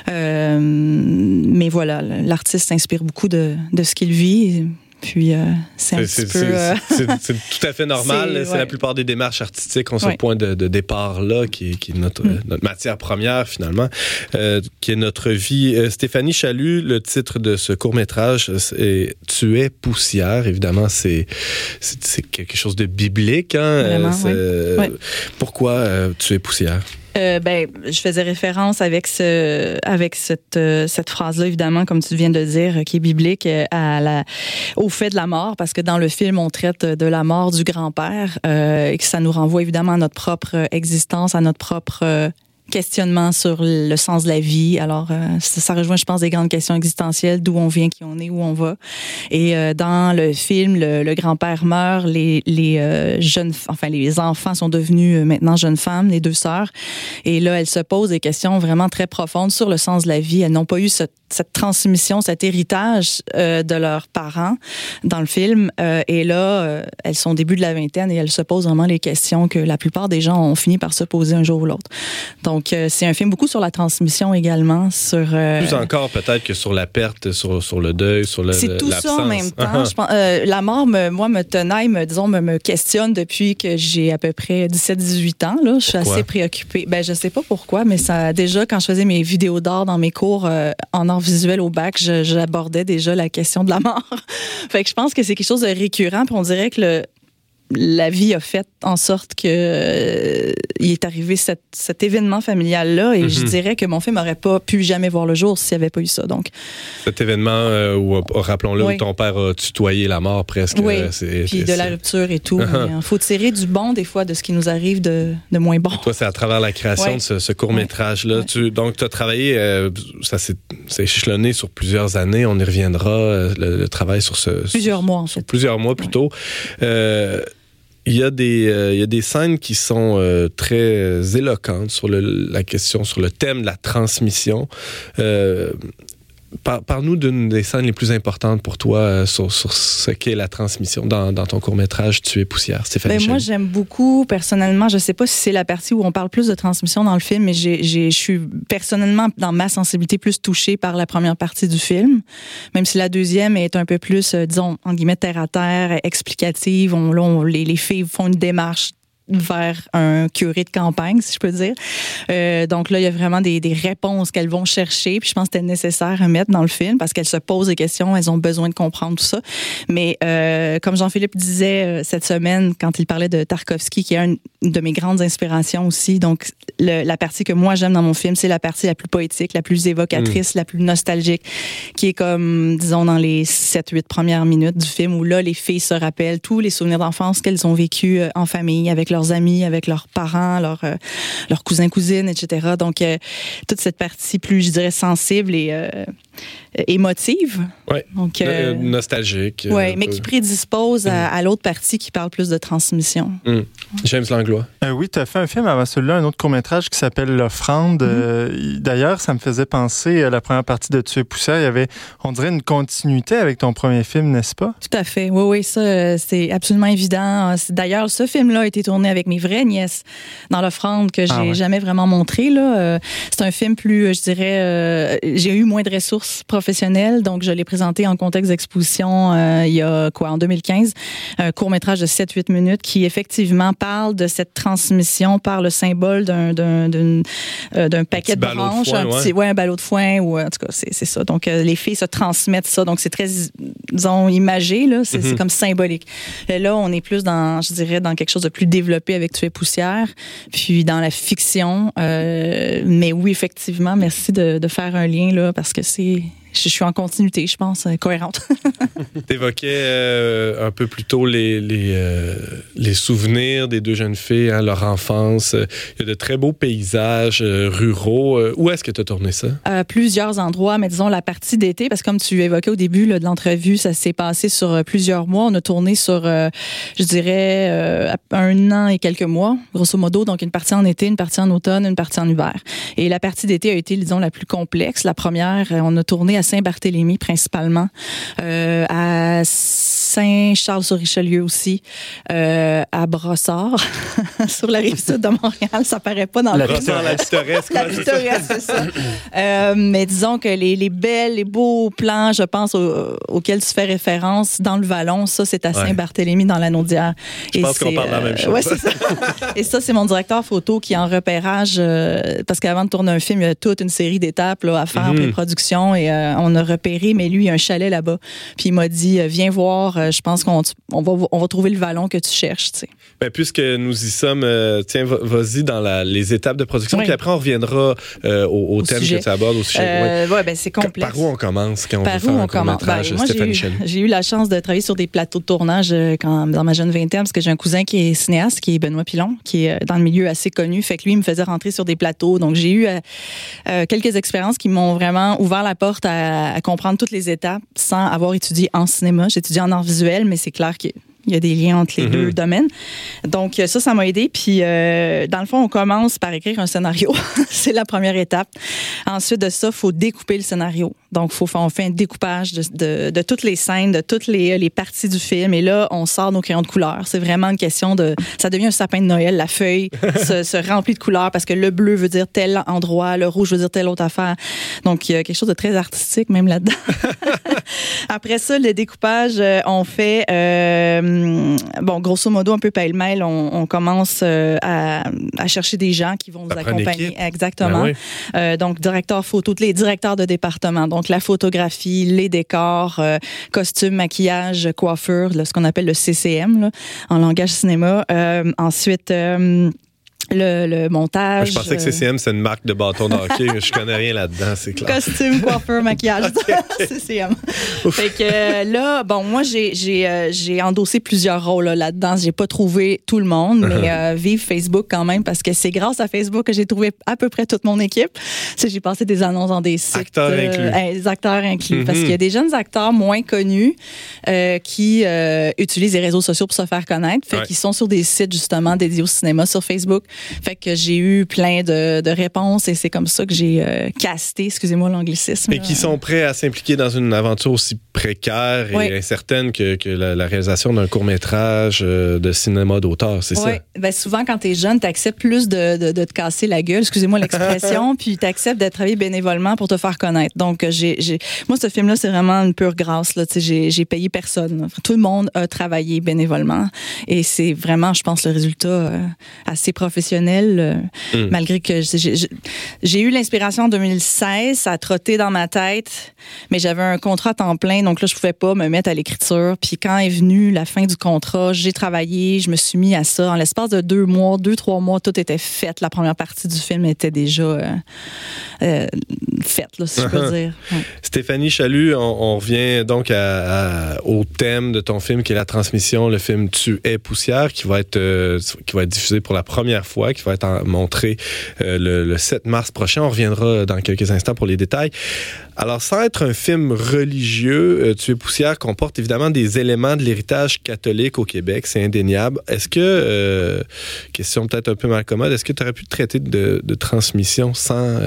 Euh, mais voilà, l'artiste s'inspire beaucoup de, de ce qu'il vit. Puis euh, c'est un petit peu. Euh, c'est [laughs] tout à fait normal. C'est la plupart des démarches artistiques ont ce point de, départ-là, qui, est notre, mm. notre, matière première, finalement, euh, qui est notre vie. Stéphanie Chalut, le titre de ce court-métrage, c'est Tu es poussière. Évidemment, c'est quelque chose de biblique. Hein? Vraiment, Pourquoi Tu es poussière? Euh, ben, je faisais référence avec ce, avec cette, euh, cette phrase-là, évidemment, comme tu viens de dire, qui est biblique, euh, à la, au fait de la mort, parce que dans le film, on traite de la mort du grand-père et que ça nous renvoie évidemment à notre propre existence, à notre propre questionnement sur le sens de la vie. Alors, euh, ça, rejoint, je pense, des grandes questions existentielles, d'où on vient, qui on est, où on va. Et euh, dans le film, le, grand-père meurt, les, les euh, jeunes, enfin, les enfants sont devenus maintenant jeunes femmes, les deux sœurs. Et là, elles se posent des questions vraiment très profondes sur le sens de la vie. Elles n'ont pas eu cette, cette transmission, cet héritage de leurs parents dans le film. et là, elles sont au début de la vingtaine et elles se posent vraiment les questions que la plupart des gens ont fini par se poser un jour ou l'autre. Donc, donc, euh, c'est un film beaucoup sur la transmission également. Sur, euh, Plus encore peut-être que sur la perte, sur, sur le deuil, sur le C'est tout ça en même temps. je pense, euh, la mort, me, moi, me tenaille, me, disons, me, me questionne depuis que j'ai à peu près 17-18 ans. Là. Je suis assez préoccupée. Ben, je sais pas pourquoi, mais ça, déjà, quand je faisais mes vidéos d'art dans mes cours en art visuel au bac, j'abordais déjà la question de la mort. [laughs] fait que je pense que c'est quelque chose de récurrent. Puis on dirait que le, la vie a fait en sorte que euh, il est arrivé cet, cet événement familial là et je mhm. dirais que mon film n'aurait pas pu jamais voir le jour s'il n'y avait pas eu ça. Donc cet événement euh, où rappelons-le où ton père a tutoyé la mort presque oui. puis de la rupture et tout. Il faut tirer du bon des fois de ce qui nous arrive de, de moins bon. Toi c'est à travers la création de ce, court métrage là tu, donc tu as travaillé ça s'est échelonné sur plusieurs années. On y reviendra le, travail sur ce plusieurs mois en fait. plusieurs mois plutôt euh, il y, a des, euh, il y a des scènes qui sont euh, très éloquentes sur le, la question, sur le thème de la transmission. Euh, Parle-nous d'une des scènes les plus importantes pour toi euh, sur, ce qu'est la transmission dans, ton court-métrage Tu es poussière, Stéphanie. Ben moi, j'aime beaucoup, personnellement, je ne sais pas si c'est la partie où on parle plus de transmission dans le film, mais je suis personnellement, dans ma sensibilité, plus touchée par la première partie du film, même si la deuxième est un peu plus, euh, disons, en guillemets, terre-à-terre, explicative. On, les, les filles font une démarche vers un curé de campagne, si je peux dire. Euh, donc là, il y a vraiment des, des réponses qu'elles vont chercher. Puis je pense que c'était nécessaire à mettre dans le film parce qu'elles se posent des questions, elles ont besoin de comprendre tout ça. Mais euh, comme Jean-Philippe disait euh, cette semaine quand il parlait de Tarkovsky, qui est une de mes grandes inspirations aussi. Donc le, la partie que moi j'aime dans mon film, c'est la partie la plus poétique, la plus évocatrice, mm. la plus nostalgique, qui est comme, disons, dans les 7-8 premières minutes du film où là, les filles se rappellent tous les souvenirs d'enfance qu'elles ont vécu euh, en famille avec leur leurs amis, avec leurs parents, leurs, euh, leurs cousins, cousines, etc. Donc, euh, toute cette partie plus, je dirais, sensible et euh, émotive. Oui. Donc, nostalgique. Oui, mais qui prédispose mm. à, l'autre partie qui parle plus de transmission. Mm. James Langlois. oui, tu as fait un film avant celui-là, un autre court-métrage qui s'appelle L'Offrande. Mm-hmm. D'ailleurs, ça me faisait penser à la première partie de Tuer poussière. Il y avait, on dirait, une continuité avec ton premier film, n'est-ce pas? Tout à fait. Oui, oui, ça, c'est absolument évident. D'ailleurs, ce film-là a été tourné avec mes vraies nièces dans l'offrande que ah j'ai jamais vraiment montré. Là. Euh, c'est un film plus, je dirais, euh, j'ai eu moins de ressources professionnelles, donc je l'ai présenté en contexte d'exposition euh, il y a quoi, en 2015, un court métrage de 7-8 minutes qui effectivement parle de cette transmission par le symbole d'un, d'un, paquet de branches, un petit, ouais. un ballot de foin, ou en tout cas, c'est, ça. Donc les filles se transmettent ça, donc c'est très, disons, imagé, là, c'est, mm-hmm. comme symbolique. Et là, on est plus dans, je dirais, dans quelque chose de plus développé avec Tu es poussière, puis dans la fiction. Euh, mais oui, effectivement, merci de, de faire un lien là parce que c'est je suis en continuité, je pense, euh, cohérente. [laughs] tu évoquais euh, un peu plus tôt les, les, euh, les, souvenirs des deux jeunes filles, hein, leur enfance. Il y a de très beaux paysages ruraux. où est-ce que tu as tourné ça? À plusieurs endroits, mais disons la partie d'été, parce que comme tu évoquais au début de l'entrevue, ça s'est passé sur plusieurs mois. On a tourné sur, je dirais, un an et quelques mois, grosso modo. Donc, une partie en été, une partie en automne, une partie en hiver. Et la partie d'été a été, disons, la plus complexe. La première, on a tourné à Saint-Barthélemy principalement, euh, à Saint-Charles-sur-Richelieu aussi, euh, à Brossard, [laughs] sur la rive sud de Montréal. Ça paraît pas dans la le Brossard, la pittoresque. la pittoresque, c'est ça. Euh, mais disons que les, les, belles, les beaux plans, je pense, auxquels tu fais référence dans le Vallon, ça, c'est à Saint-Barthélemy, dans la Naudière. Je pense qu'on parle de la même chose. Ouais, c'est ça. Et ça, c'est mon directeur photo qui, en repérage, parce qu'avant de tourner un film, il y a toute une série d'étapes à faire en mhm. pré-production et on a repéré, mais lui, il a un chalet là-bas. Puis il m'a dit, euh, viens voir, euh, je pense qu'on on va, on va trouver le vallon que tu cherches. Ben, puisque nous y sommes, euh, tiens, vas-y dans la, les étapes de production, puis après on reviendra au, thème que tu abordes, au sujet. Oui, ben, c'est complexe. Par où on commence quand on veut faire un commence? Ben, j'ai eu, la chance de travailler sur des plateaux de tournage quand, dans ma jeune vingtaine, parce que j'ai un cousin qui est cinéaste, qui est Benoît Pilon, qui est dans le milieu assez connu. Fait que lui, il me faisait rentrer sur des plateaux. Donc, j'ai eu quelques expériences qui m'ont vraiment ouvert la porte à, à comprendre toutes les étapes sans avoir étudié en cinéma. J'ai étudié en visuel, mais c'est clair que il y a des liens entre les mhm. deux domaines. Donc, ça, ça m'a aidé. Puis, euh, dans le fond, on commence par écrire un scénario. [laughs] c'est la première étape. Ensuite de ça, il faut découper le scénario. Donc, faut, on fait un découpage de, de, de, toutes les scènes, de toutes les, les parties du film. Et là, on sort nos crayons de couleur. C'est vraiment une question de... Ça devient un sapin de Noël. La feuille [laughs] se, se, remplit de couleurs parce que le bleu veut dire tel endroit, le rouge veut dire telle autre affaire. Donc, il y a quelque chose de très artistique même là-dedans. [laughs] Après ça, le découpage, euh, on fait... Euh, bon, grosso modo, un peu pêle-mêle, on, on commence à, à, chercher des gens qui vont nous accompagner. Exactement. Ben donc, directeur photo, les directeurs de département. Donc, la photographie, les décors, costumes, maquillage, coiffure, ce qu'on appelle le CCM là, en langage cinéma. ensuite, le, le, montage. Je pensais que CCM, c'est une marque de bâton de hockey, mais je connais rien là-dedans, c'est clair. Costume, coiffeur, maquillage, [laughs] [laughs] CCM. Fait que euh, là, bon, moi, j'ai j'ai euh, j'ai endossé plusieurs rôles là-dedans. j'ai pas trouvé tout le monde, mais uh-huh. euh, vive Facebook quand même, parce que c'est grâce à Facebook que j'ai trouvé à peu près toute mon équipe. J'ai passé des annonces dans des sites. Acteurs inclus. des acteurs inclus. Parce mm-hmm. qu'il y a des jeunes acteurs moins connus qui utilisent les réseaux sociaux pour se faire connaître. Fait qu'ils sont sur des sites, justement, dédiés au cinéma sur Facebook. Fait que j'ai eu plein de, de, réponses et c'est comme ça que j'ai euh, casté, excusez-moi l'anglicisme. Et qui sont prêts à s'impliquer dans une aventure aussi précaire et incertaine que, que la, réalisation d'un court-métrage euh, de cinéma d'auteur, c'est ça? Oui, ben, souvent quand tu es jeune, tu acceptes plus de, de, de, te casser la gueule, excusez-moi l'expression, [laughs] puis tu acceptes d'être travailler bénévolement pour te faire connaître. Donc, j'ai, moi, ce film-là, c'est vraiment une pure grâce. Là. J'ai, j'ai payé personne. Tout le monde a travaillé bénévolement et c'est vraiment, je pense, le résultat euh, assez professionnel euh, hmm. malgré que j'ai eu l'inspiration en 2016, ça a trotté dans ma tête, mais j'avais un contrat à temps plein, donc là, je pouvais pas me mettre à l'écriture. Puis quand est venue la fin du contrat, j'ai travaillé, je me suis mis à ça. En l'espace de deux mois, deux, trois mois, tout était fait. La première partie du film était déjà euh, euh, faite, si je peux [laughs] dire. Stéphanie Chalut, on, revient donc au thème de ton film qui est la transmission, le film Tu es poussière, qui va être, qui va être diffusé pour la première fois qui va être montré euh, le, 7 mars prochain. On reviendra dans quelques instants pour les détails. Alors, sans être un film religieux, euh, Tu es poussière comporte évidemment des éléments de l'héritage catholique au Québec, c'est indéniable. Est-ce que, euh, question peut-être un peu mal commode, est-ce que tu aurais pu traiter de, transmission sans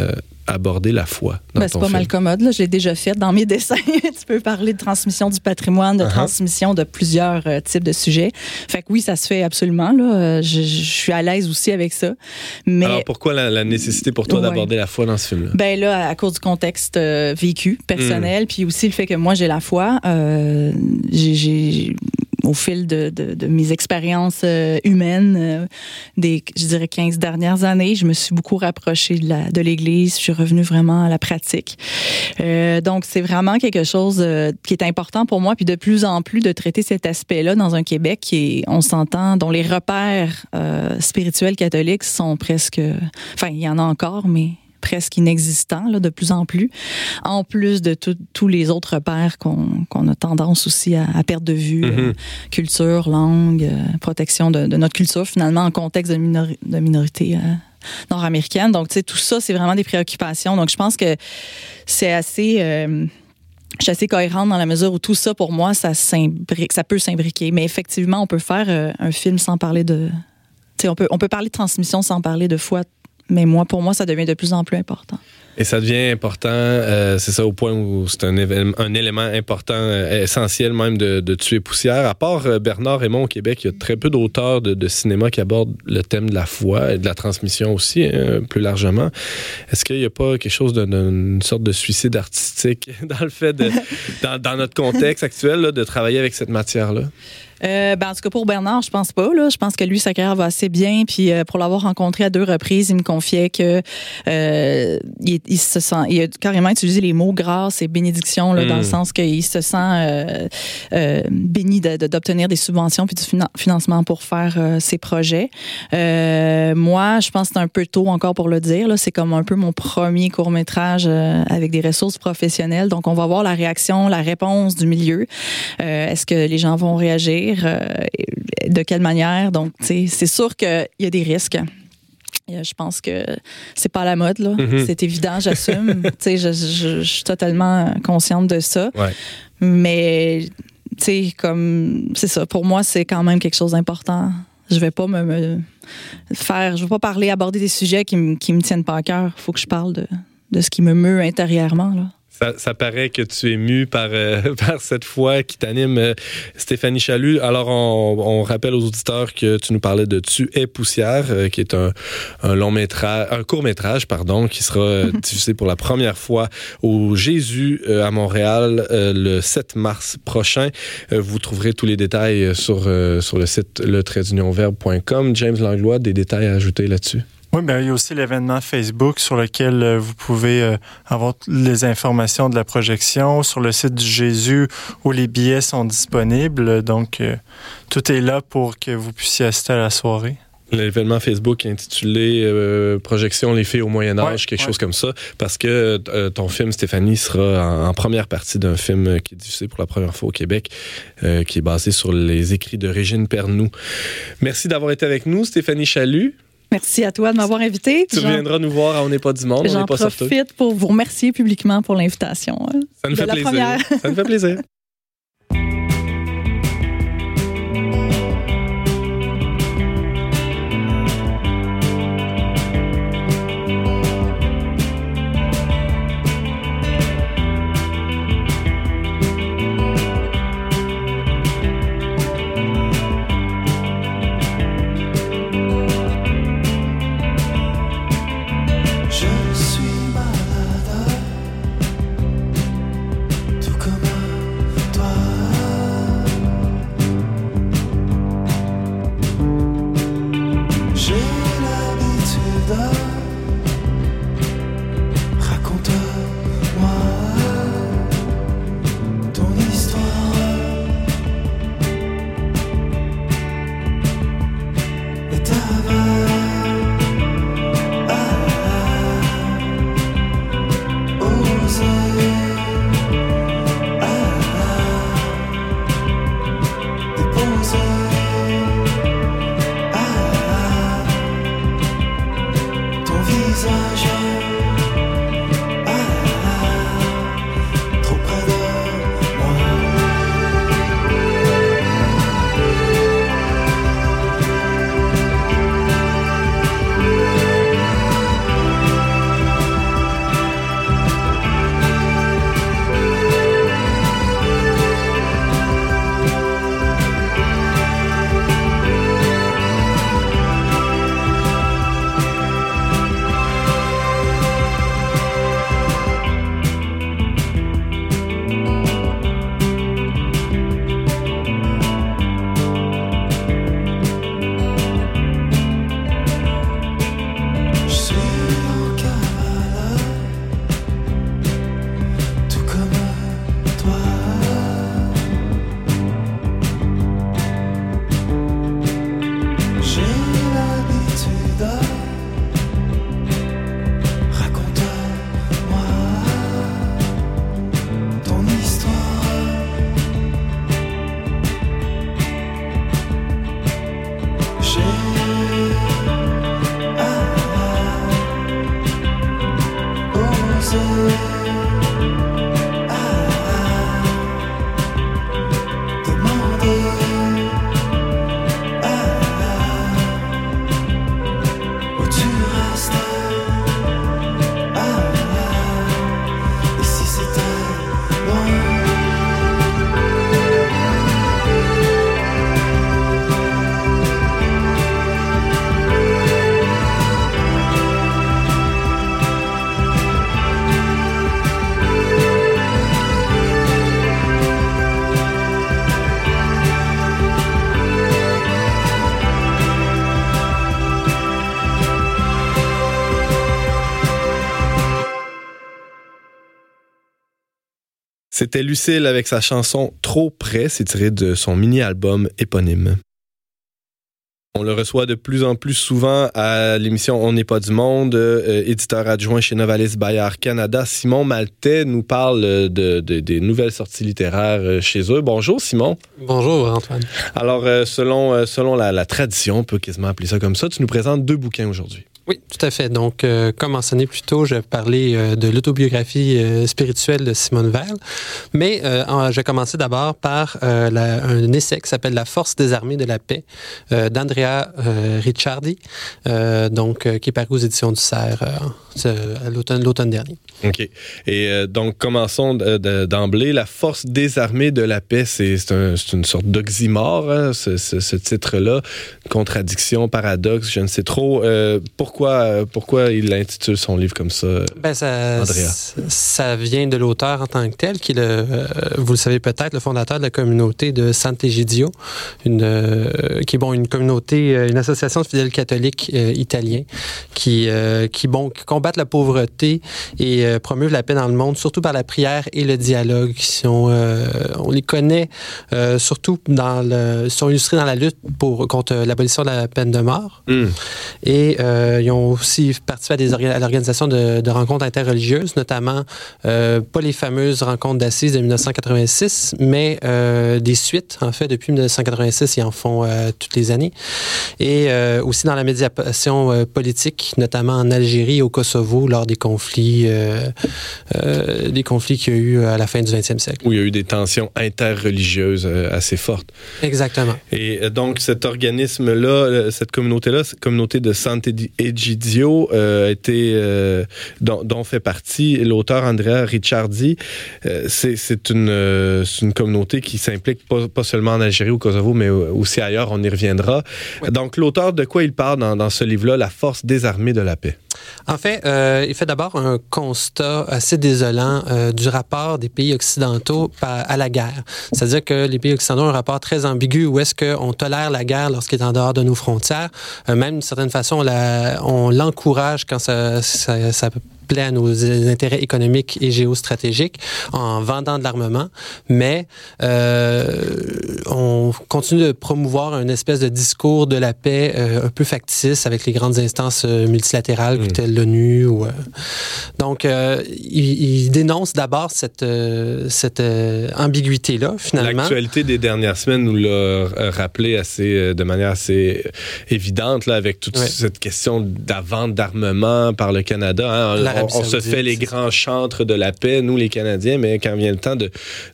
aborder la foi. Ben, c'est pas mal commode. Là. Je l'ai déjà fait dans mes [laughs] dessins. tu peux parler de transmission du patrimoine, de uh-huh. transmission de plusieurs euh, types de sujets. Fait que oui, ça se fait absolument. Là. Euh, je, suis à l'aise aussi avec ça. Mais... Alors pourquoi la, nécessité pour toi d'aborder la foi dans ce film-là? Ben là, à cause du contexte euh, vécu, personnel, hmm. puis aussi le fait que moi j'ai la foi. j'ai au fil de, de, mes expériences euh, humaines euh, des, je dirais, 15 dernières années, je me suis beaucoup rapprochée de l'Église. Je suis revenue vraiment à la pratique. Euh, donc, c'est vraiment quelque chose qui est important pour moi. Puis de plus en plus, de traiter cet aspect-là dans un Québec qui est, on s'entend, dont les repères spirituels catholiques sont presque... Enfin, il y en a encore, mais presque inexistant là, de plus en plus, en plus de tous les autres repères qu'on a tendance aussi à, perdre de vue, mm-hmm. euh, culture, langue, euh, protection de, notre culture finalement en contexte de, de minorité euh, nord-américaine. Donc, tu sais, tout ça, c'est vraiment des préoccupations. Donc, je pense que c'est assez... je suis assez cohérente dans la mesure où tout ça, pour moi, ça, ça peut s'imbriquer. Mais effectivement, on peut faire un film sans parler de... On peut, on peut parler de transmission sans parler de foi mais moi, pour moi, ça devient de plus en plus important. Et ça devient important, euh, c'est ça au point où c'est un, élément important, euh, essentiel même de, tuer poussière. À part euh, Bernard Raymond au Québec, il y a très peu d'auteurs de, cinéma qui abordent le thème de la foi et de la transmission aussi, hein, plus largement. Est-ce qu'il n'y a pas quelque chose d'une sorte de suicide artistique [laughs] dans le fait dans, notre contexte actuel, de travailler avec cette matière-là? Euh, ben, en tout cas, pour Bernard, je pense pas. Là. Je pense que lui, sa carrière va assez bien. Puis euh, pour l'avoir rencontré à deux reprises, il me confiait que euh, il, se sent, il a carrément utilisé les mots grâce et bénédiction là, dans le mm. sens qu'il se sent euh, euh, béni d'obtenir de, des subventions puis du financement pour faire ses projets. moi, je pense que c'est un peu tôt encore pour le dire. C'est comme un peu mon premier court métrage avec des ressources professionnelles. Donc, on va voir la réaction, la réponse du milieu. Est-ce que les gens vont réagir? Euh, de quelle manière. Donc, c'est sûr qu'il y a des risques. Je pense que c'est pas la mode, là. Mm-hmm. C'est évident, j'assume. [laughs] je, je, suis totalement consciente de ça. Mais, tu sais, comme, c'est ça. Pour moi, c'est quand même quelque chose d'important. Je vais pas me, faire, je vais pas parler, aborder des sujets qui, me, qui me tiennent pas à cœur. Il faut que je parle de, de ce qui me meut intérieurement, là. Ça, paraît que tu es mu par, euh, [laughs] par cette foi qui t'anime, euh, Stéphanie Chalut. Alors, on, rappelle aux auditeurs que tu nous parlais de Tu es poussière, euh, qui est un, un long métrage, un court métrage, pardon, qui sera diffusé pour la première fois au Jésus à Montréal le 7 mars prochain. vous trouverez tous les détails sur, sur le site le James Langlois, des détails à ajouter là-dessus? Oui, ben, il y a aussi l'événement Facebook sur lequel euh, vous pouvez euh, avoir les informations de la projection sur le site du Jésus où les billets sont disponibles. Donc, euh, tout est là pour que vous puissiez assister à la soirée. L'événement Facebook intitulé Projection les filles au Moyen Âge, quelque chose comme ça, parce que ton film, Stéphanie, sera en, première partie d'un film qui est diffusé pour la première fois au Québec, qui est basé sur les écrits de Régine Pernoud. Merci d'avoir été avec nous, Stéphanie Chalut. Merci à toi de m'avoir invité. Tu viendras nous voir à On n'est pas du monde. J'en profite pour vous remercier publiquement pour l'invitation. Hein, Ça nous fait plaisir. Ça nous fait plaisir. [laughs] C'était Lucille avec sa chanson Trop près, c'est tiré de son mini-album éponyme. On le reçoit de plus en plus souvent à l'émission On n'est pas du monde, euh, éditeur adjoint chez Novalis Bayard Canada. Simon Maltais nous parle de, des nouvelles sorties littéraires euh, chez eux. Bonjour Simon. Bonjour Antoine. Alors, euh, selon, selon la, la tradition, on peut quasiment appeler ça comme ça, tu nous présentes deux bouquins aujourd'hui. Oui, tout à fait. Donc, euh, comme mentionné plus tôt, je parlais euh, de l'autobiographie euh, spirituelle de Simone Weil, mais je vais commencer d'abord par un essai qui s'appelle La force des armées de la paix d'Andrea Ricciardi, donc qui est paru aux éditions du Cerf l'automne dernier. OK. Et donc, commençons d'emblée. La force des armées de la paix, c'est une sorte d'oxymore, hein, ce, ce titre-là, contradiction, paradoxe, je ne sais trop. pourquoi euh, pourquoi, il intitule son livre comme ça, ben ça, Ça vient de l'auteur en tant que tel, qui est, le, euh, vous le savez peut-être, le fondateur de la communauté de Sant'Egidio, une, euh, qui est bon, une communauté, une association de fidèles catholiques italiens qui, qui, bon, qui combattent la pauvreté et promeuvent la paix dans le monde, surtout par la prière et le dialogue. Si on, on les connaît surtout dans le, sont illustrés dans la lutte pour, contre l'abolition de la peine de mort. Hmm. Et ils ils ont aussi participé à, des à l'organisation de, de, rencontres interreligieuses, notamment euh, pas les fameuses rencontres d'assises de 1986, mais euh, des suites. En fait, depuis 1986, ils en font euh, toutes les années. Et euh, aussi dans la médiation euh, politique, notamment en Algérie et au Kosovo, lors des conflits, des conflits qu'il y a eu à la fin du 20e siècle. Où il y a eu des tensions interreligieuses assez fortes. Exactement. Et donc, cet organisme-là, cette communauté-là, communauté de santé et Gidio euh, été, euh, dont, fait partie l'auteur Andrea Ricciardi. Euh, c'est une, une communauté qui s'implique pas, seulement en Algérie ou au Kosovo, mais aussi ailleurs. On y reviendra. Donc, l'auteur, de quoi il parle dans, dans ce livre-là, La force désarmée de la paix? En fait, euh, il fait d'abord un constat assez désolant euh, du rapport des pays occidentaux à la guerre. C'est-à-dire que les pays occidentaux ont un rapport très ambigu où est-ce qu'on tolère la guerre lorsqu'elle est en dehors de nos frontières. Euh, même d'une certaine façon, on l'encourage quand ça, ça, ça plaît à nos intérêts économiques et géostratégiques en vendant de l'armement, mais euh, on continue de promouvoir une espèce de discours de la paix euh, un peu factice avec les grandes instances euh, multilatérales mm. telles l'ONU. Ou, donc, il, il, dénonce d'abord cette, cette ambiguïté-là, finalement. L'actualité des dernières semaines nous l'a rappelé assez, de manière assez évidente, là, avec toute cette question de la vente d'armement par le Canada. Hein on, se fait les grands chantres de la paix, nous les Canadiens, mais quand vient le temps de,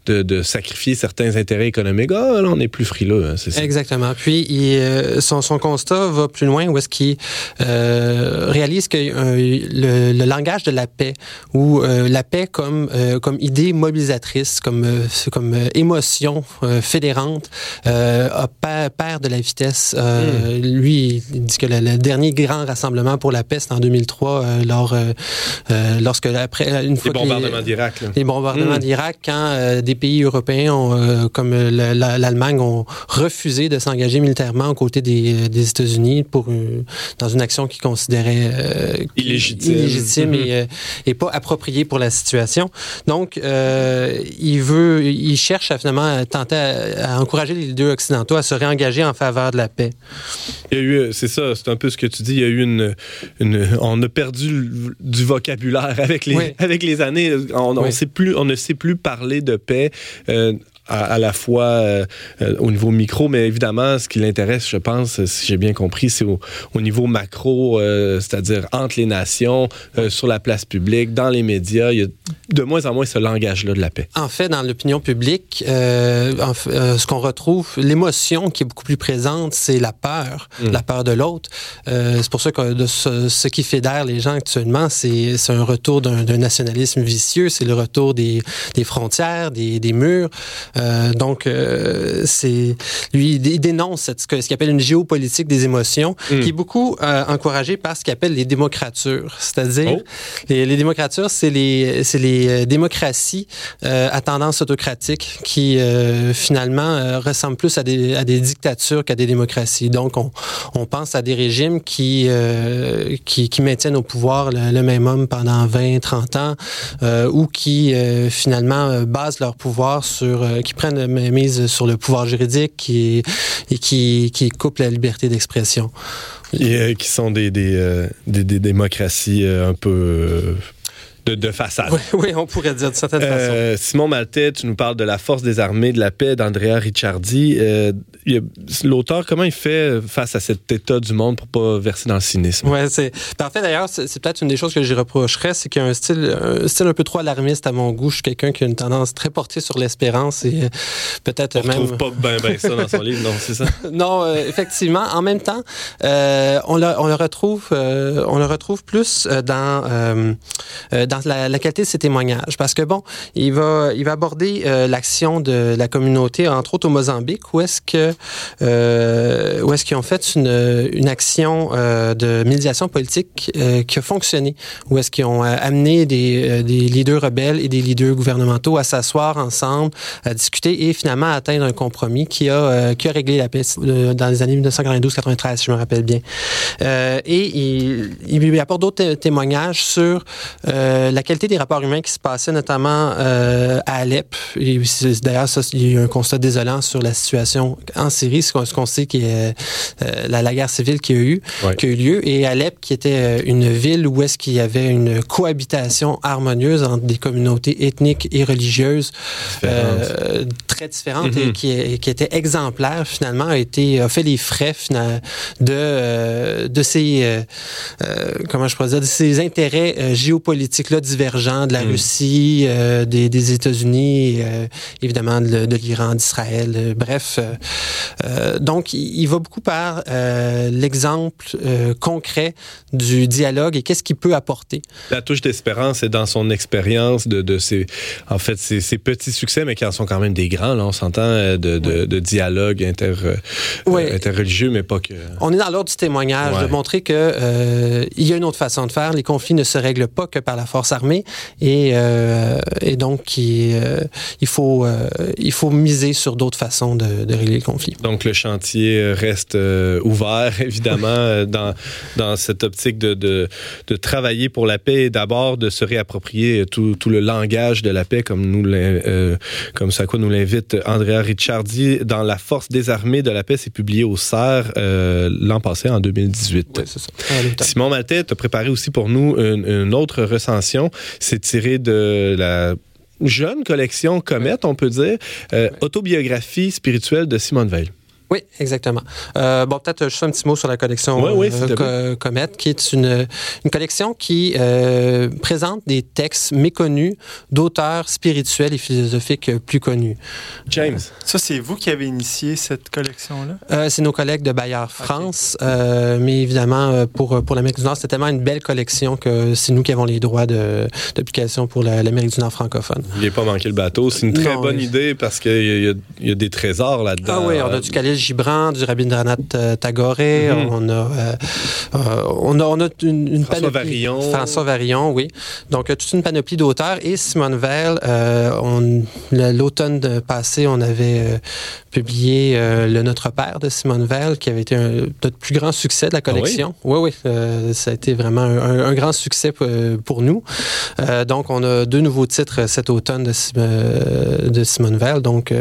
de, sacrifier certains intérêts économiques, oh, là, on est plus frileux. Hein, ça. Exactement. Puis, euh, son, son, constat va plus loin où est-ce qu'il euh, réalise que euh, le, langage de la paix, ou la paix comme, comme idée mobilisatrice, comme, comme émotion fédérante, perd de la vitesse. Hmm. Lui, il dit que le, dernier grand rassemblement pour la paix, c'est en 2003, lors euh, lorsque après une fois les bombardements d'Irak, les bombardements hmm. d'Irak, quand euh, des pays européens ont, euh, comme l'Allemagne ont refusé de s'engager militairement aux côtés des, des États-Unis pour dans une action qu'ils considéraient illégitime, illégitime et, hmm. et, pas appropriée pour la situation. Donc, il veut, il cherche à finalement tenter à, encourager les deux occidentaux à se réengager en faveur de la paix. Il y a eu, c'est ça, c'est un peu ce que tu dis. Il y a eu une, une on a perdu du vocabulaire avec les, [laughs] avec les années. On, on, sait plus, on ne sait plus parler de paix. Euh, à, la fois euh, euh, au niveau micro, mais évidemment, ce qui l'intéresse, je pense, si j'ai bien compris, c'est au, niveau macro, euh, c'est-à-dire entre les nations, sur la place publique, dans les médias. Il y a de moins en moins ce langage-là de la paix. En fait, dans l'opinion publique, ce qu'on retrouve, l'émotion qui est beaucoup plus présente, c'est la peur, mm. la peur de l'autre. c'est pour ça que de ce, qui fédère les gens actuellement, c'est un retour d'un nationalisme vicieux, c'est le retour des, des frontières, des, des murs. Euh, donc, euh, c'est lui, il dénonce ce qu'il appelle une géopolitique des émotions, hmm. qui est beaucoup euh, encouragée par ce qu'il appelle les démocratures. C'est-à-dire, oh. les, les, démocratures, c'est les, les démocraties à tendance autocratique qui, finalement, ressemblent plus à des, à des dictatures qu'à des démocraties. Donc, on, on pense à des régimes qui, qui, qui, maintiennent au pouvoir le, le, même homme pendant 20, 30 ans, ou qui, finalement, basent leur pouvoir sur qui prennent mise sur le pouvoir juridique et qui, coupent la liberté d'expression. Et euh, qui sont des, euh, démocraties euh, un peu de, façade. Oui, on pourrait dire de certaine euh, façon. Simon Maltais, tu nous parles de la force des armées, de la paix d'Andrea Ricciardi. Euh, l'auteur, comment il fait face à cet état du monde pour pas verser dans le cynisme? Oui, c'est. Parfait, d'ailleurs, c'est peut-être une des choses que j'y reprocherais, c'est qu'il y a un style, un style un peu trop alarmiste à mon goût. Je suis quelqu'un qui a une tendance très portée sur l'espérance et euh, peut-être même. On trouve pas bien ben ça dans son livre, non, c'est ça? [laughs] non, effectivement. En même temps, on, le, on le retrouve, on le retrouve plus dans dans la, qualité de ses témoignages. Parce que, bon, il va, il va aborder euh, l'action de la communauté, entre autres au Mozambique, où est-ce que, euh, où est-ce qu'ils ont fait une, une action euh, de médiation politique qui a fonctionné, où est-ce qu'ils ont amené des, des leaders rebelles et des leaders gouvernementaux à s'asseoir ensemble, à discuter et finalement à atteindre un compromis qui a, qui a réglé la paix dans les années 1992-93, si je me rappelle bien. et il, il apporte d'autres témoignages sur la qualité des rapports humains qui se passaient notamment euh, à Alep. D'ailleurs, il y a eu un constat désolant sur la situation en Syrie, ce qu'on sait qui est euh, la, guerre civile qui a eu, qui a eu lieu, et Alep qui était une ville où est-ce qu'il y avait une cohabitation harmonieuse entre des communautés ethniques et religieuses très différentes et, mm-hmm. qui, était exemplaire finalement a été a fait les frais de de ces comment je pourrais dire de ces intérêts géopolitiques là divergents de la mm. Russie, euh, des, des États-Unis, euh, évidemment de, de l'Iran, d'Israël. Euh, bref, donc il, va beaucoup par l'exemple concret du dialogue et qu'est-ce qu'il peut apporter. La touche d'espérance est dans son expérience de, de ces, en fait, ces, petits succès, mais qui en sont quand même des grands. Là, on s'entend de, de, de, dialogue inter, interreligieux, mais pas que. On est dans l'ordre du témoignage, de montrer que il y a une autre façon de faire. Les conflits ne se règlent pas que par la force armée. Et, euh, et donc, il, euh, il faut, euh, il faut miser sur d'autres façons de, de, régler le conflit. Donc, le chantier reste ouvert, [laughs] évidemment, dans, dans cette optique de, de, de travailler pour la paix et d'abord de se réapproprier tout, tout, le langage de la paix, comme, nous, comme ça quoi nous l'invite Andrea Ricciardi dans La force des armées de la paix. C'est publié au CERF l'an passé, en 2018. Oui, c'est ça. Simon Maltais a préparé aussi pour nous une, une autre recension. C'est tiré de la jeune collection Comète, on peut dire, euh, autobiographie spirituelle de Simone Veil. Oui, exactement. Euh, bon, peut-être juste un petit mot sur la collection oui, euh, Comet, qui est une, une collection qui euh, présente des textes méconnus d'auteurs spirituels et philosophiques plus connus. James. Ça, c'est vous qui avez initié cette collection-là? Euh, c'est nos collègues de Bayard France. Euh, mais évidemment, pour, pour l'Amérique du Nord, c'est tellement une belle collection que c'est nous qui avons les droits de, publication pour l'Amérique du Nord francophone. Il n'est pas manqué le bateau. C'est une très bonne idée parce qu'il y, y, a des trésors là-dedans. Ah oui, on a du Gibran, du Rabindranath euh, Tagore. Mhm. on, a, euh, euh, on, a, on a une, François Varillon. François Varillon, oui. Donc, toute une panoplie d'auteurs. Et Simone Veil, l'automne passé, on avait publié Le Notre Père de Simone Veil, qui avait été un, notre plus grand succès de la ah collection. oui, oui. ça a été vraiment un, grand succès pour nous. donc, on a deux nouveaux titres cet automne de, de Simone Veil, donc,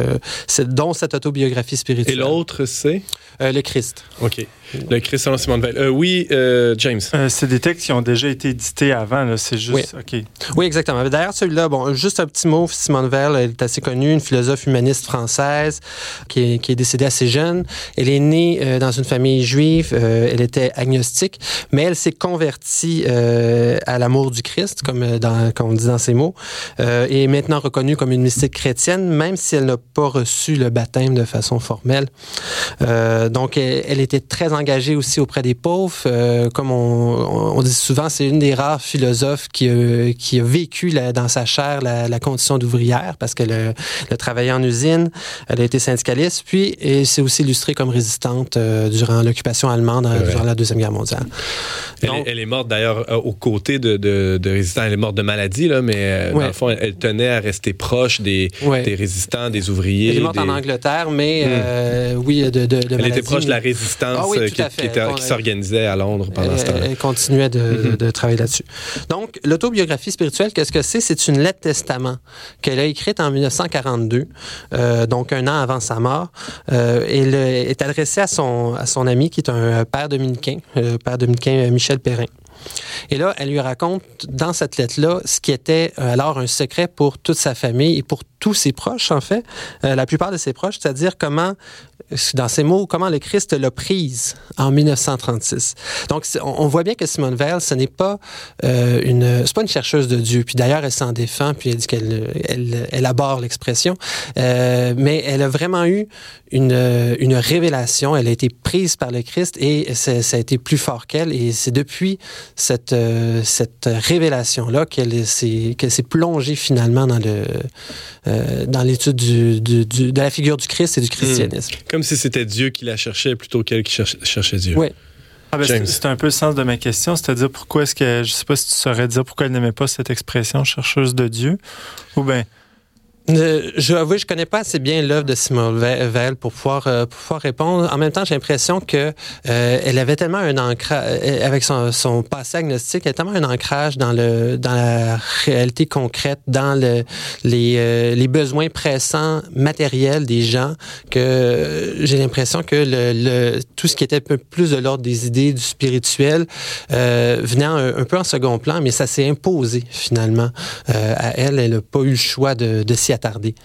dont cette autobiographie spirituelle. Et l'autre, c'est? Euh, Le Christ. OK. Le Christ selon Simone Veil. Euh, oui, euh, James. c'est des textes qui ont déjà été édités avant, c'est juste. Oui. OK. Oui, exactement. D'ailleurs, celui-là, bon, juste un petit mot. Simone Veil, elle est assez connue, une philosophe humaniste française qui est, qui est décédée assez jeune. Elle est née dans une famille juive. elle était agnostique, mais elle s'est convertie à l'amour du Christ, comme, dans, comme on dit dans ses mots, et est maintenant reconnue comme une mystique chrétienne, même si elle n'a pas reçu le baptême de façon formelle. Euh, donc, elle, était très engagée aussi auprès des pauvres. Euh, comme on, dit souvent, c'est une des rares philosophes qui, qui a vécu dans sa chair la, condition d'ouvrière parce qu'elle a, travaillé en usine, elle a été syndicaliste, puis elle s'est aussi illustrée comme résistante euh, durant l'occupation allemande durant la Deuxième Guerre mondiale. Elle, est, morte d'ailleurs aux côtés de, de, résistants. Elle est morte de maladie, là, mais dans le fond, elle, tenait à rester proche des, des résistants, des ouvriers. Elle est morte en Angleterre, mais hmm. oui, de, de, Elle était proche de la résistance ah qui, s'organisait à Londres pendant ce temps Elle continuait mm-hmm. de, travailler là-dessus. Donc, l'autobiographie spirituelle, qu'est-ce que c'est? C'est une lettre testament qu'elle a écrite en 1942, euh, donc un an avant sa mort. Euh, elle est adressée à son, à son ami qui est un père dominicain, le père dominicain Michel Perrin. Et là, elle lui raconte dans cette lettre-là ce qui était alors un secret pour toute sa famille et pour tous ses proches, en fait, la plupart de ses proches, c'est-à-dire comment dans ces mots, comment le Christ l'a prise en 1936. Donc, on voit bien que Simone Weil, ce n'est pas euh, une, c'est pas une chercheuse de Dieu. Puis d'ailleurs, elle s'en défend, puis elle dit qu'elle elle, elle aborde l'expression. Euh, mais elle a vraiment eu une, une révélation. Elle a été prise par le Christ et ça, a été plus fort qu'elle. Et c'est depuis cette, euh, cette révélation-là qu'elle s'est, qu'elle s'est plongée finalement dans le, euh, dans l'étude du, du, de la figure du Christ et du christianisme. Comme si c'était Dieu qui la cherchait plutôt qu'elle qui cherchait, Dieu. Oui. Ah ben c'est un peu le sens de ma question, c'est-à-dire pourquoi est-ce que, je sais pas si tu saurais dire pourquoi elle n'aimait pas cette expression chercheuse de Dieu, ou bien euh, je avoue, je connais pas assez bien l'œuvre de Simone Veil pour pouvoir, euh, pour pouvoir répondre. En même temps, j'ai l'impression que euh, elle avait tellement un ancrage avec son, son, passé agnostique, elle avait tellement un ancrage dans le dans la réalité concrète, dans le, les, les besoins pressants matériels des gens que j'ai l'impression que le, le, tout ce qui était un peu plus de l'ordre des idées, du spirituel, venait un, peu en second plan, mais ça s'est imposé finalement à elle. Elle n'a pas eu le choix de, de s'y attardé.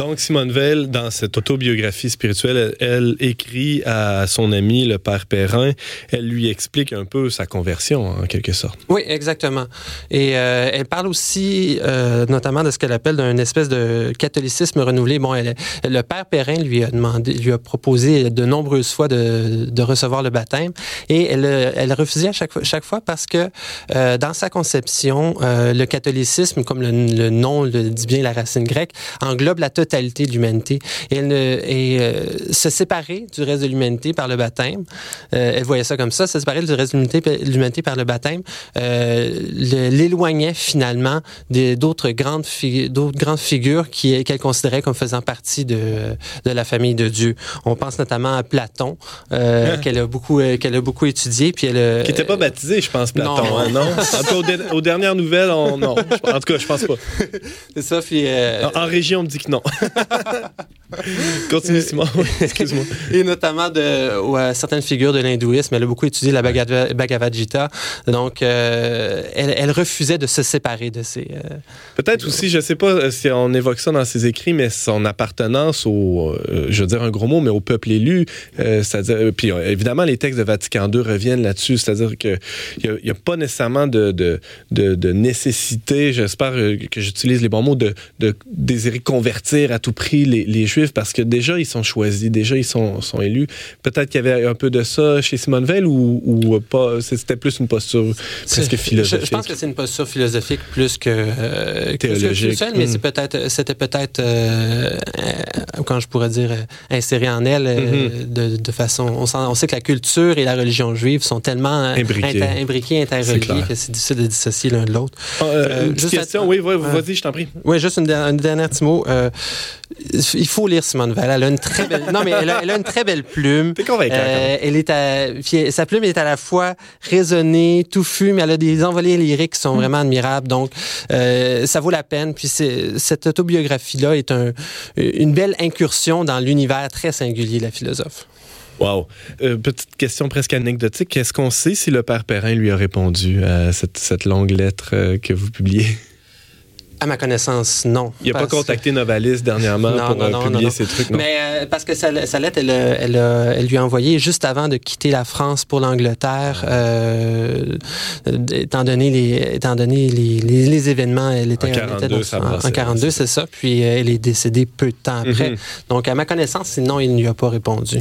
Donc, Simone Veil, dans cette autobiographie spirituelle, elle, écrit à son ami, le père Perrin. Elle lui explique un peu sa conversion, en quelque sorte. Oui, exactement. Et euh, elle parle aussi, euh, notamment, de ce qu'elle appelle d'un espèce de catholicisme renouvelé. Bon, le père Perrin lui a demandé, lui a proposé de nombreuses fois de, recevoir le baptême, et elle, elle refusait à chaque, fois parce que euh, dans sa conception, le catholicisme, comme le, le nom le dit bien la racine grecque, englobe la totalité de l'humanité. Et, elle et euh, se séparer du reste de l'humanité par le baptême, euh, elle voyait ça comme ça, se séparer du reste de l'humanité par le baptême, euh, l'éloignait finalement d'autres grandes, d'autres grandes figures qu'elle considérait comme faisant partie de, de la famille de Dieu. On pense notamment à Platon, euh, qu'elle a beaucoup, qu'elle a beaucoup étudié, puis elle. Qui n'était pas baptisé, je pense, Platon. Non, hein, non? [laughs] En tout cas, aux, dernières nouvelles, on, non. En tout cas, je pense pas. C'est ça. Puis, en, en région, on me dit que non. [laughs] Continue, Simon. [laughs] Excuse-moi. Et notamment de certaines figures de l'hindouisme. Elle a beaucoup étudié la Bhagavad, Gita. Donc, euh, elle, refusait de se séparer de ces. Euh, Peut-être aussi, je ne sais pas euh, si on évoque ça dans ses écrits, mais son appartenance au, je veux dire un gros mot, mais au peuple élu. c'est-à-dire, puis évidemment, les textes de Vatican II reviennent là-dessus. C'est-à-dire qu'il n'y a, pas nécessairement de, de, de, nécessité, j'espère que j'utilise les bons mots, de, de désirer convertir à tout prix les, Juifs parce que déjà, ils sont choisis, déjà, ils sont, sont élus. Peut-être qu'il y avait un peu de ça chez Simone Veil ou, ou pas, c'était plus une posture presque philosophique. Je, pense que c'est une posture philosophique plus que euh, théologique. mais c'est peut-être, c'était peut-être, euh, quand je pourrais dire, inséré en elle euh, hmm. de, de, façon. On, on, sait que la culture et la religion juive sont tellement imbriquées, imbriquées interreliées que c'est difficile de dissocier l'un de l'autre. Ah, une question, oui, vas-y, je t'en prie. Oui, juste une, une dernière petit mot il faut lire Simone Weil. Elle a une très belle, non mais elle a, une très belle plume. T'es convaincant. Euh, elle est à, sa plume est à la fois raisonnée, touffue, mais elle a des envolées lyriques qui sont vraiment admirables. Donc, euh, ça vaut la peine. Puis cette autobiographie-là est un, une belle incursion dans l'univers très singulier de la philosophe. Wow. Euh, petite question presque anecdotique. Est-ce qu'on sait si le père Perrin lui a répondu à cette, cette longue lettre que vous publiez? À ma connaissance, non. Il n'a pas contacté Novalis dernièrement pour euh, publier ces trucs, non? Mais euh, parce que sa, lettre, elle, elle, elle, lui a envoyé juste avant de quitter la France pour l'Angleterre, euh, étant donné les, étant donné les, les, événements. Elle était en 42, en, 42, c'est ça. Puis elle est décédée peu de temps après. Mhm. Donc, à ma connaissance, sinon, il ne lui a pas répondu.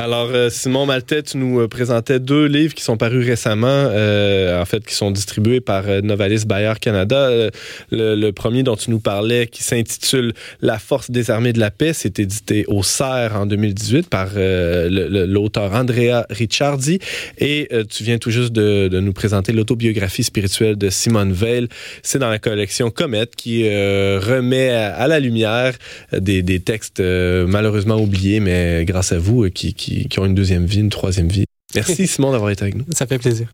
Alors, euh, Simon Maltais, tu nous euh, présentais deux livres qui sont parus récemment, euh, en fait, qui sont distribués par Novalis Bayer Canada. Le, premier dont tu nous parlais, qui s'intitule La force des armées de la paix, c'est édité au CERF en 2018 par l'auteur Andrea Ricciardi. Et tu viens tout juste de, nous présenter l'autobiographie spirituelle de Simone Veil. C'est dans la collection Comète qui remet à, la lumière des, des textes malheureusement oubliés, mais grâce à vous, qui qui, ont une deuxième vie, une troisième vie. Merci [laughs] Simon d'avoir été avec nous. Ça fait plaisir.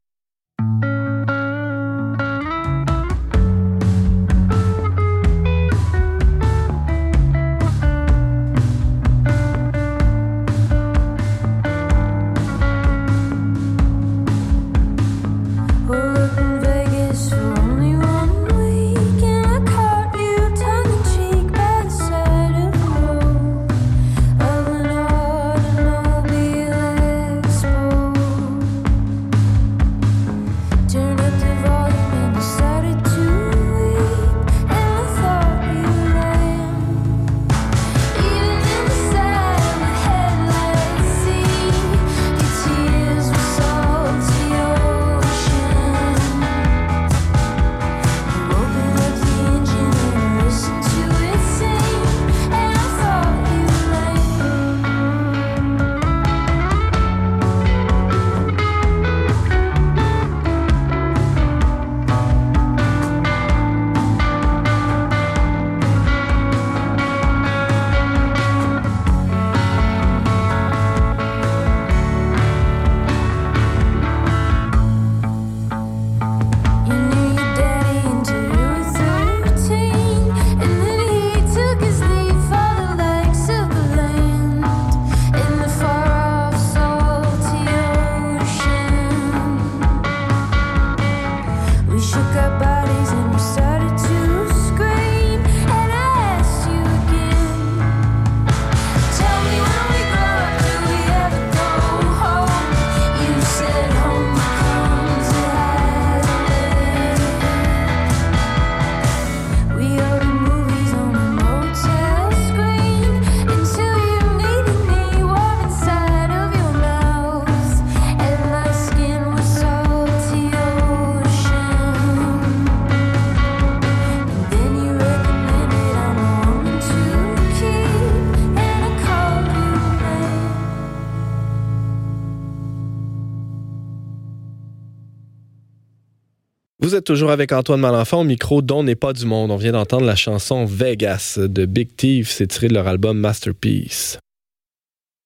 Vous êtes toujours avec Antoine Malenfant au micro dont n'est pas du monde. On vient d'entendre la chanson Vegas de Big Thief, c'est tiré de leur album Masterpiece.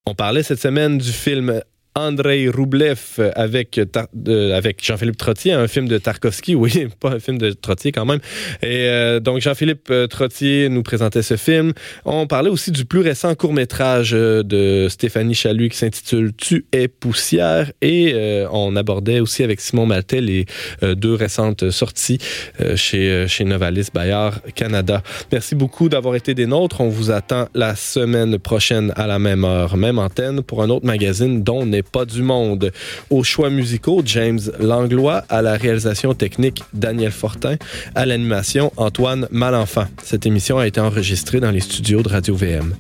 On parlait cette semaine du film Andrei Roublev avec, avec Jean-Philippe Trottier, un film de Tarkovsky, oui, [laughs] pas un film de Trottier quand même. Et euh, donc Jean-Philippe euh, Trottier nous présentait ce film. On parlait aussi du plus récent court-métrage euh, de Stéphanie Chalut qui s'intitule Tu es poussière et on abordait aussi avec Simon Maltais les deux récentes sorties chez, chez Novalis Bayard Canada. Merci beaucoup d'avoir été des nôtres. On vous attend la semaine prochaine à la même heure, même antenne pour un autre magazine dont pas du monde. Aux choix musicaux, James Langlois, à la réalisation technique, Daniel Fortin, à l'animation, Antoine Malenfant. Cette émission a été enregistrée dans les studios de Radio-VM.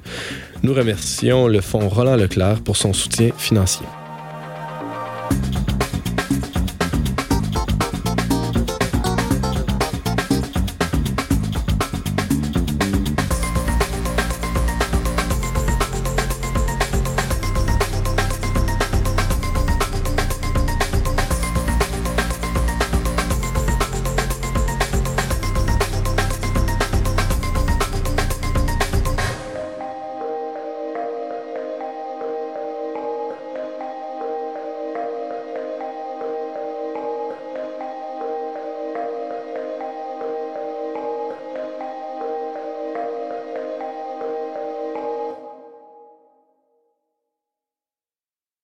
Nous remercions le Fonds Roland Leclerc pour son soutien financier.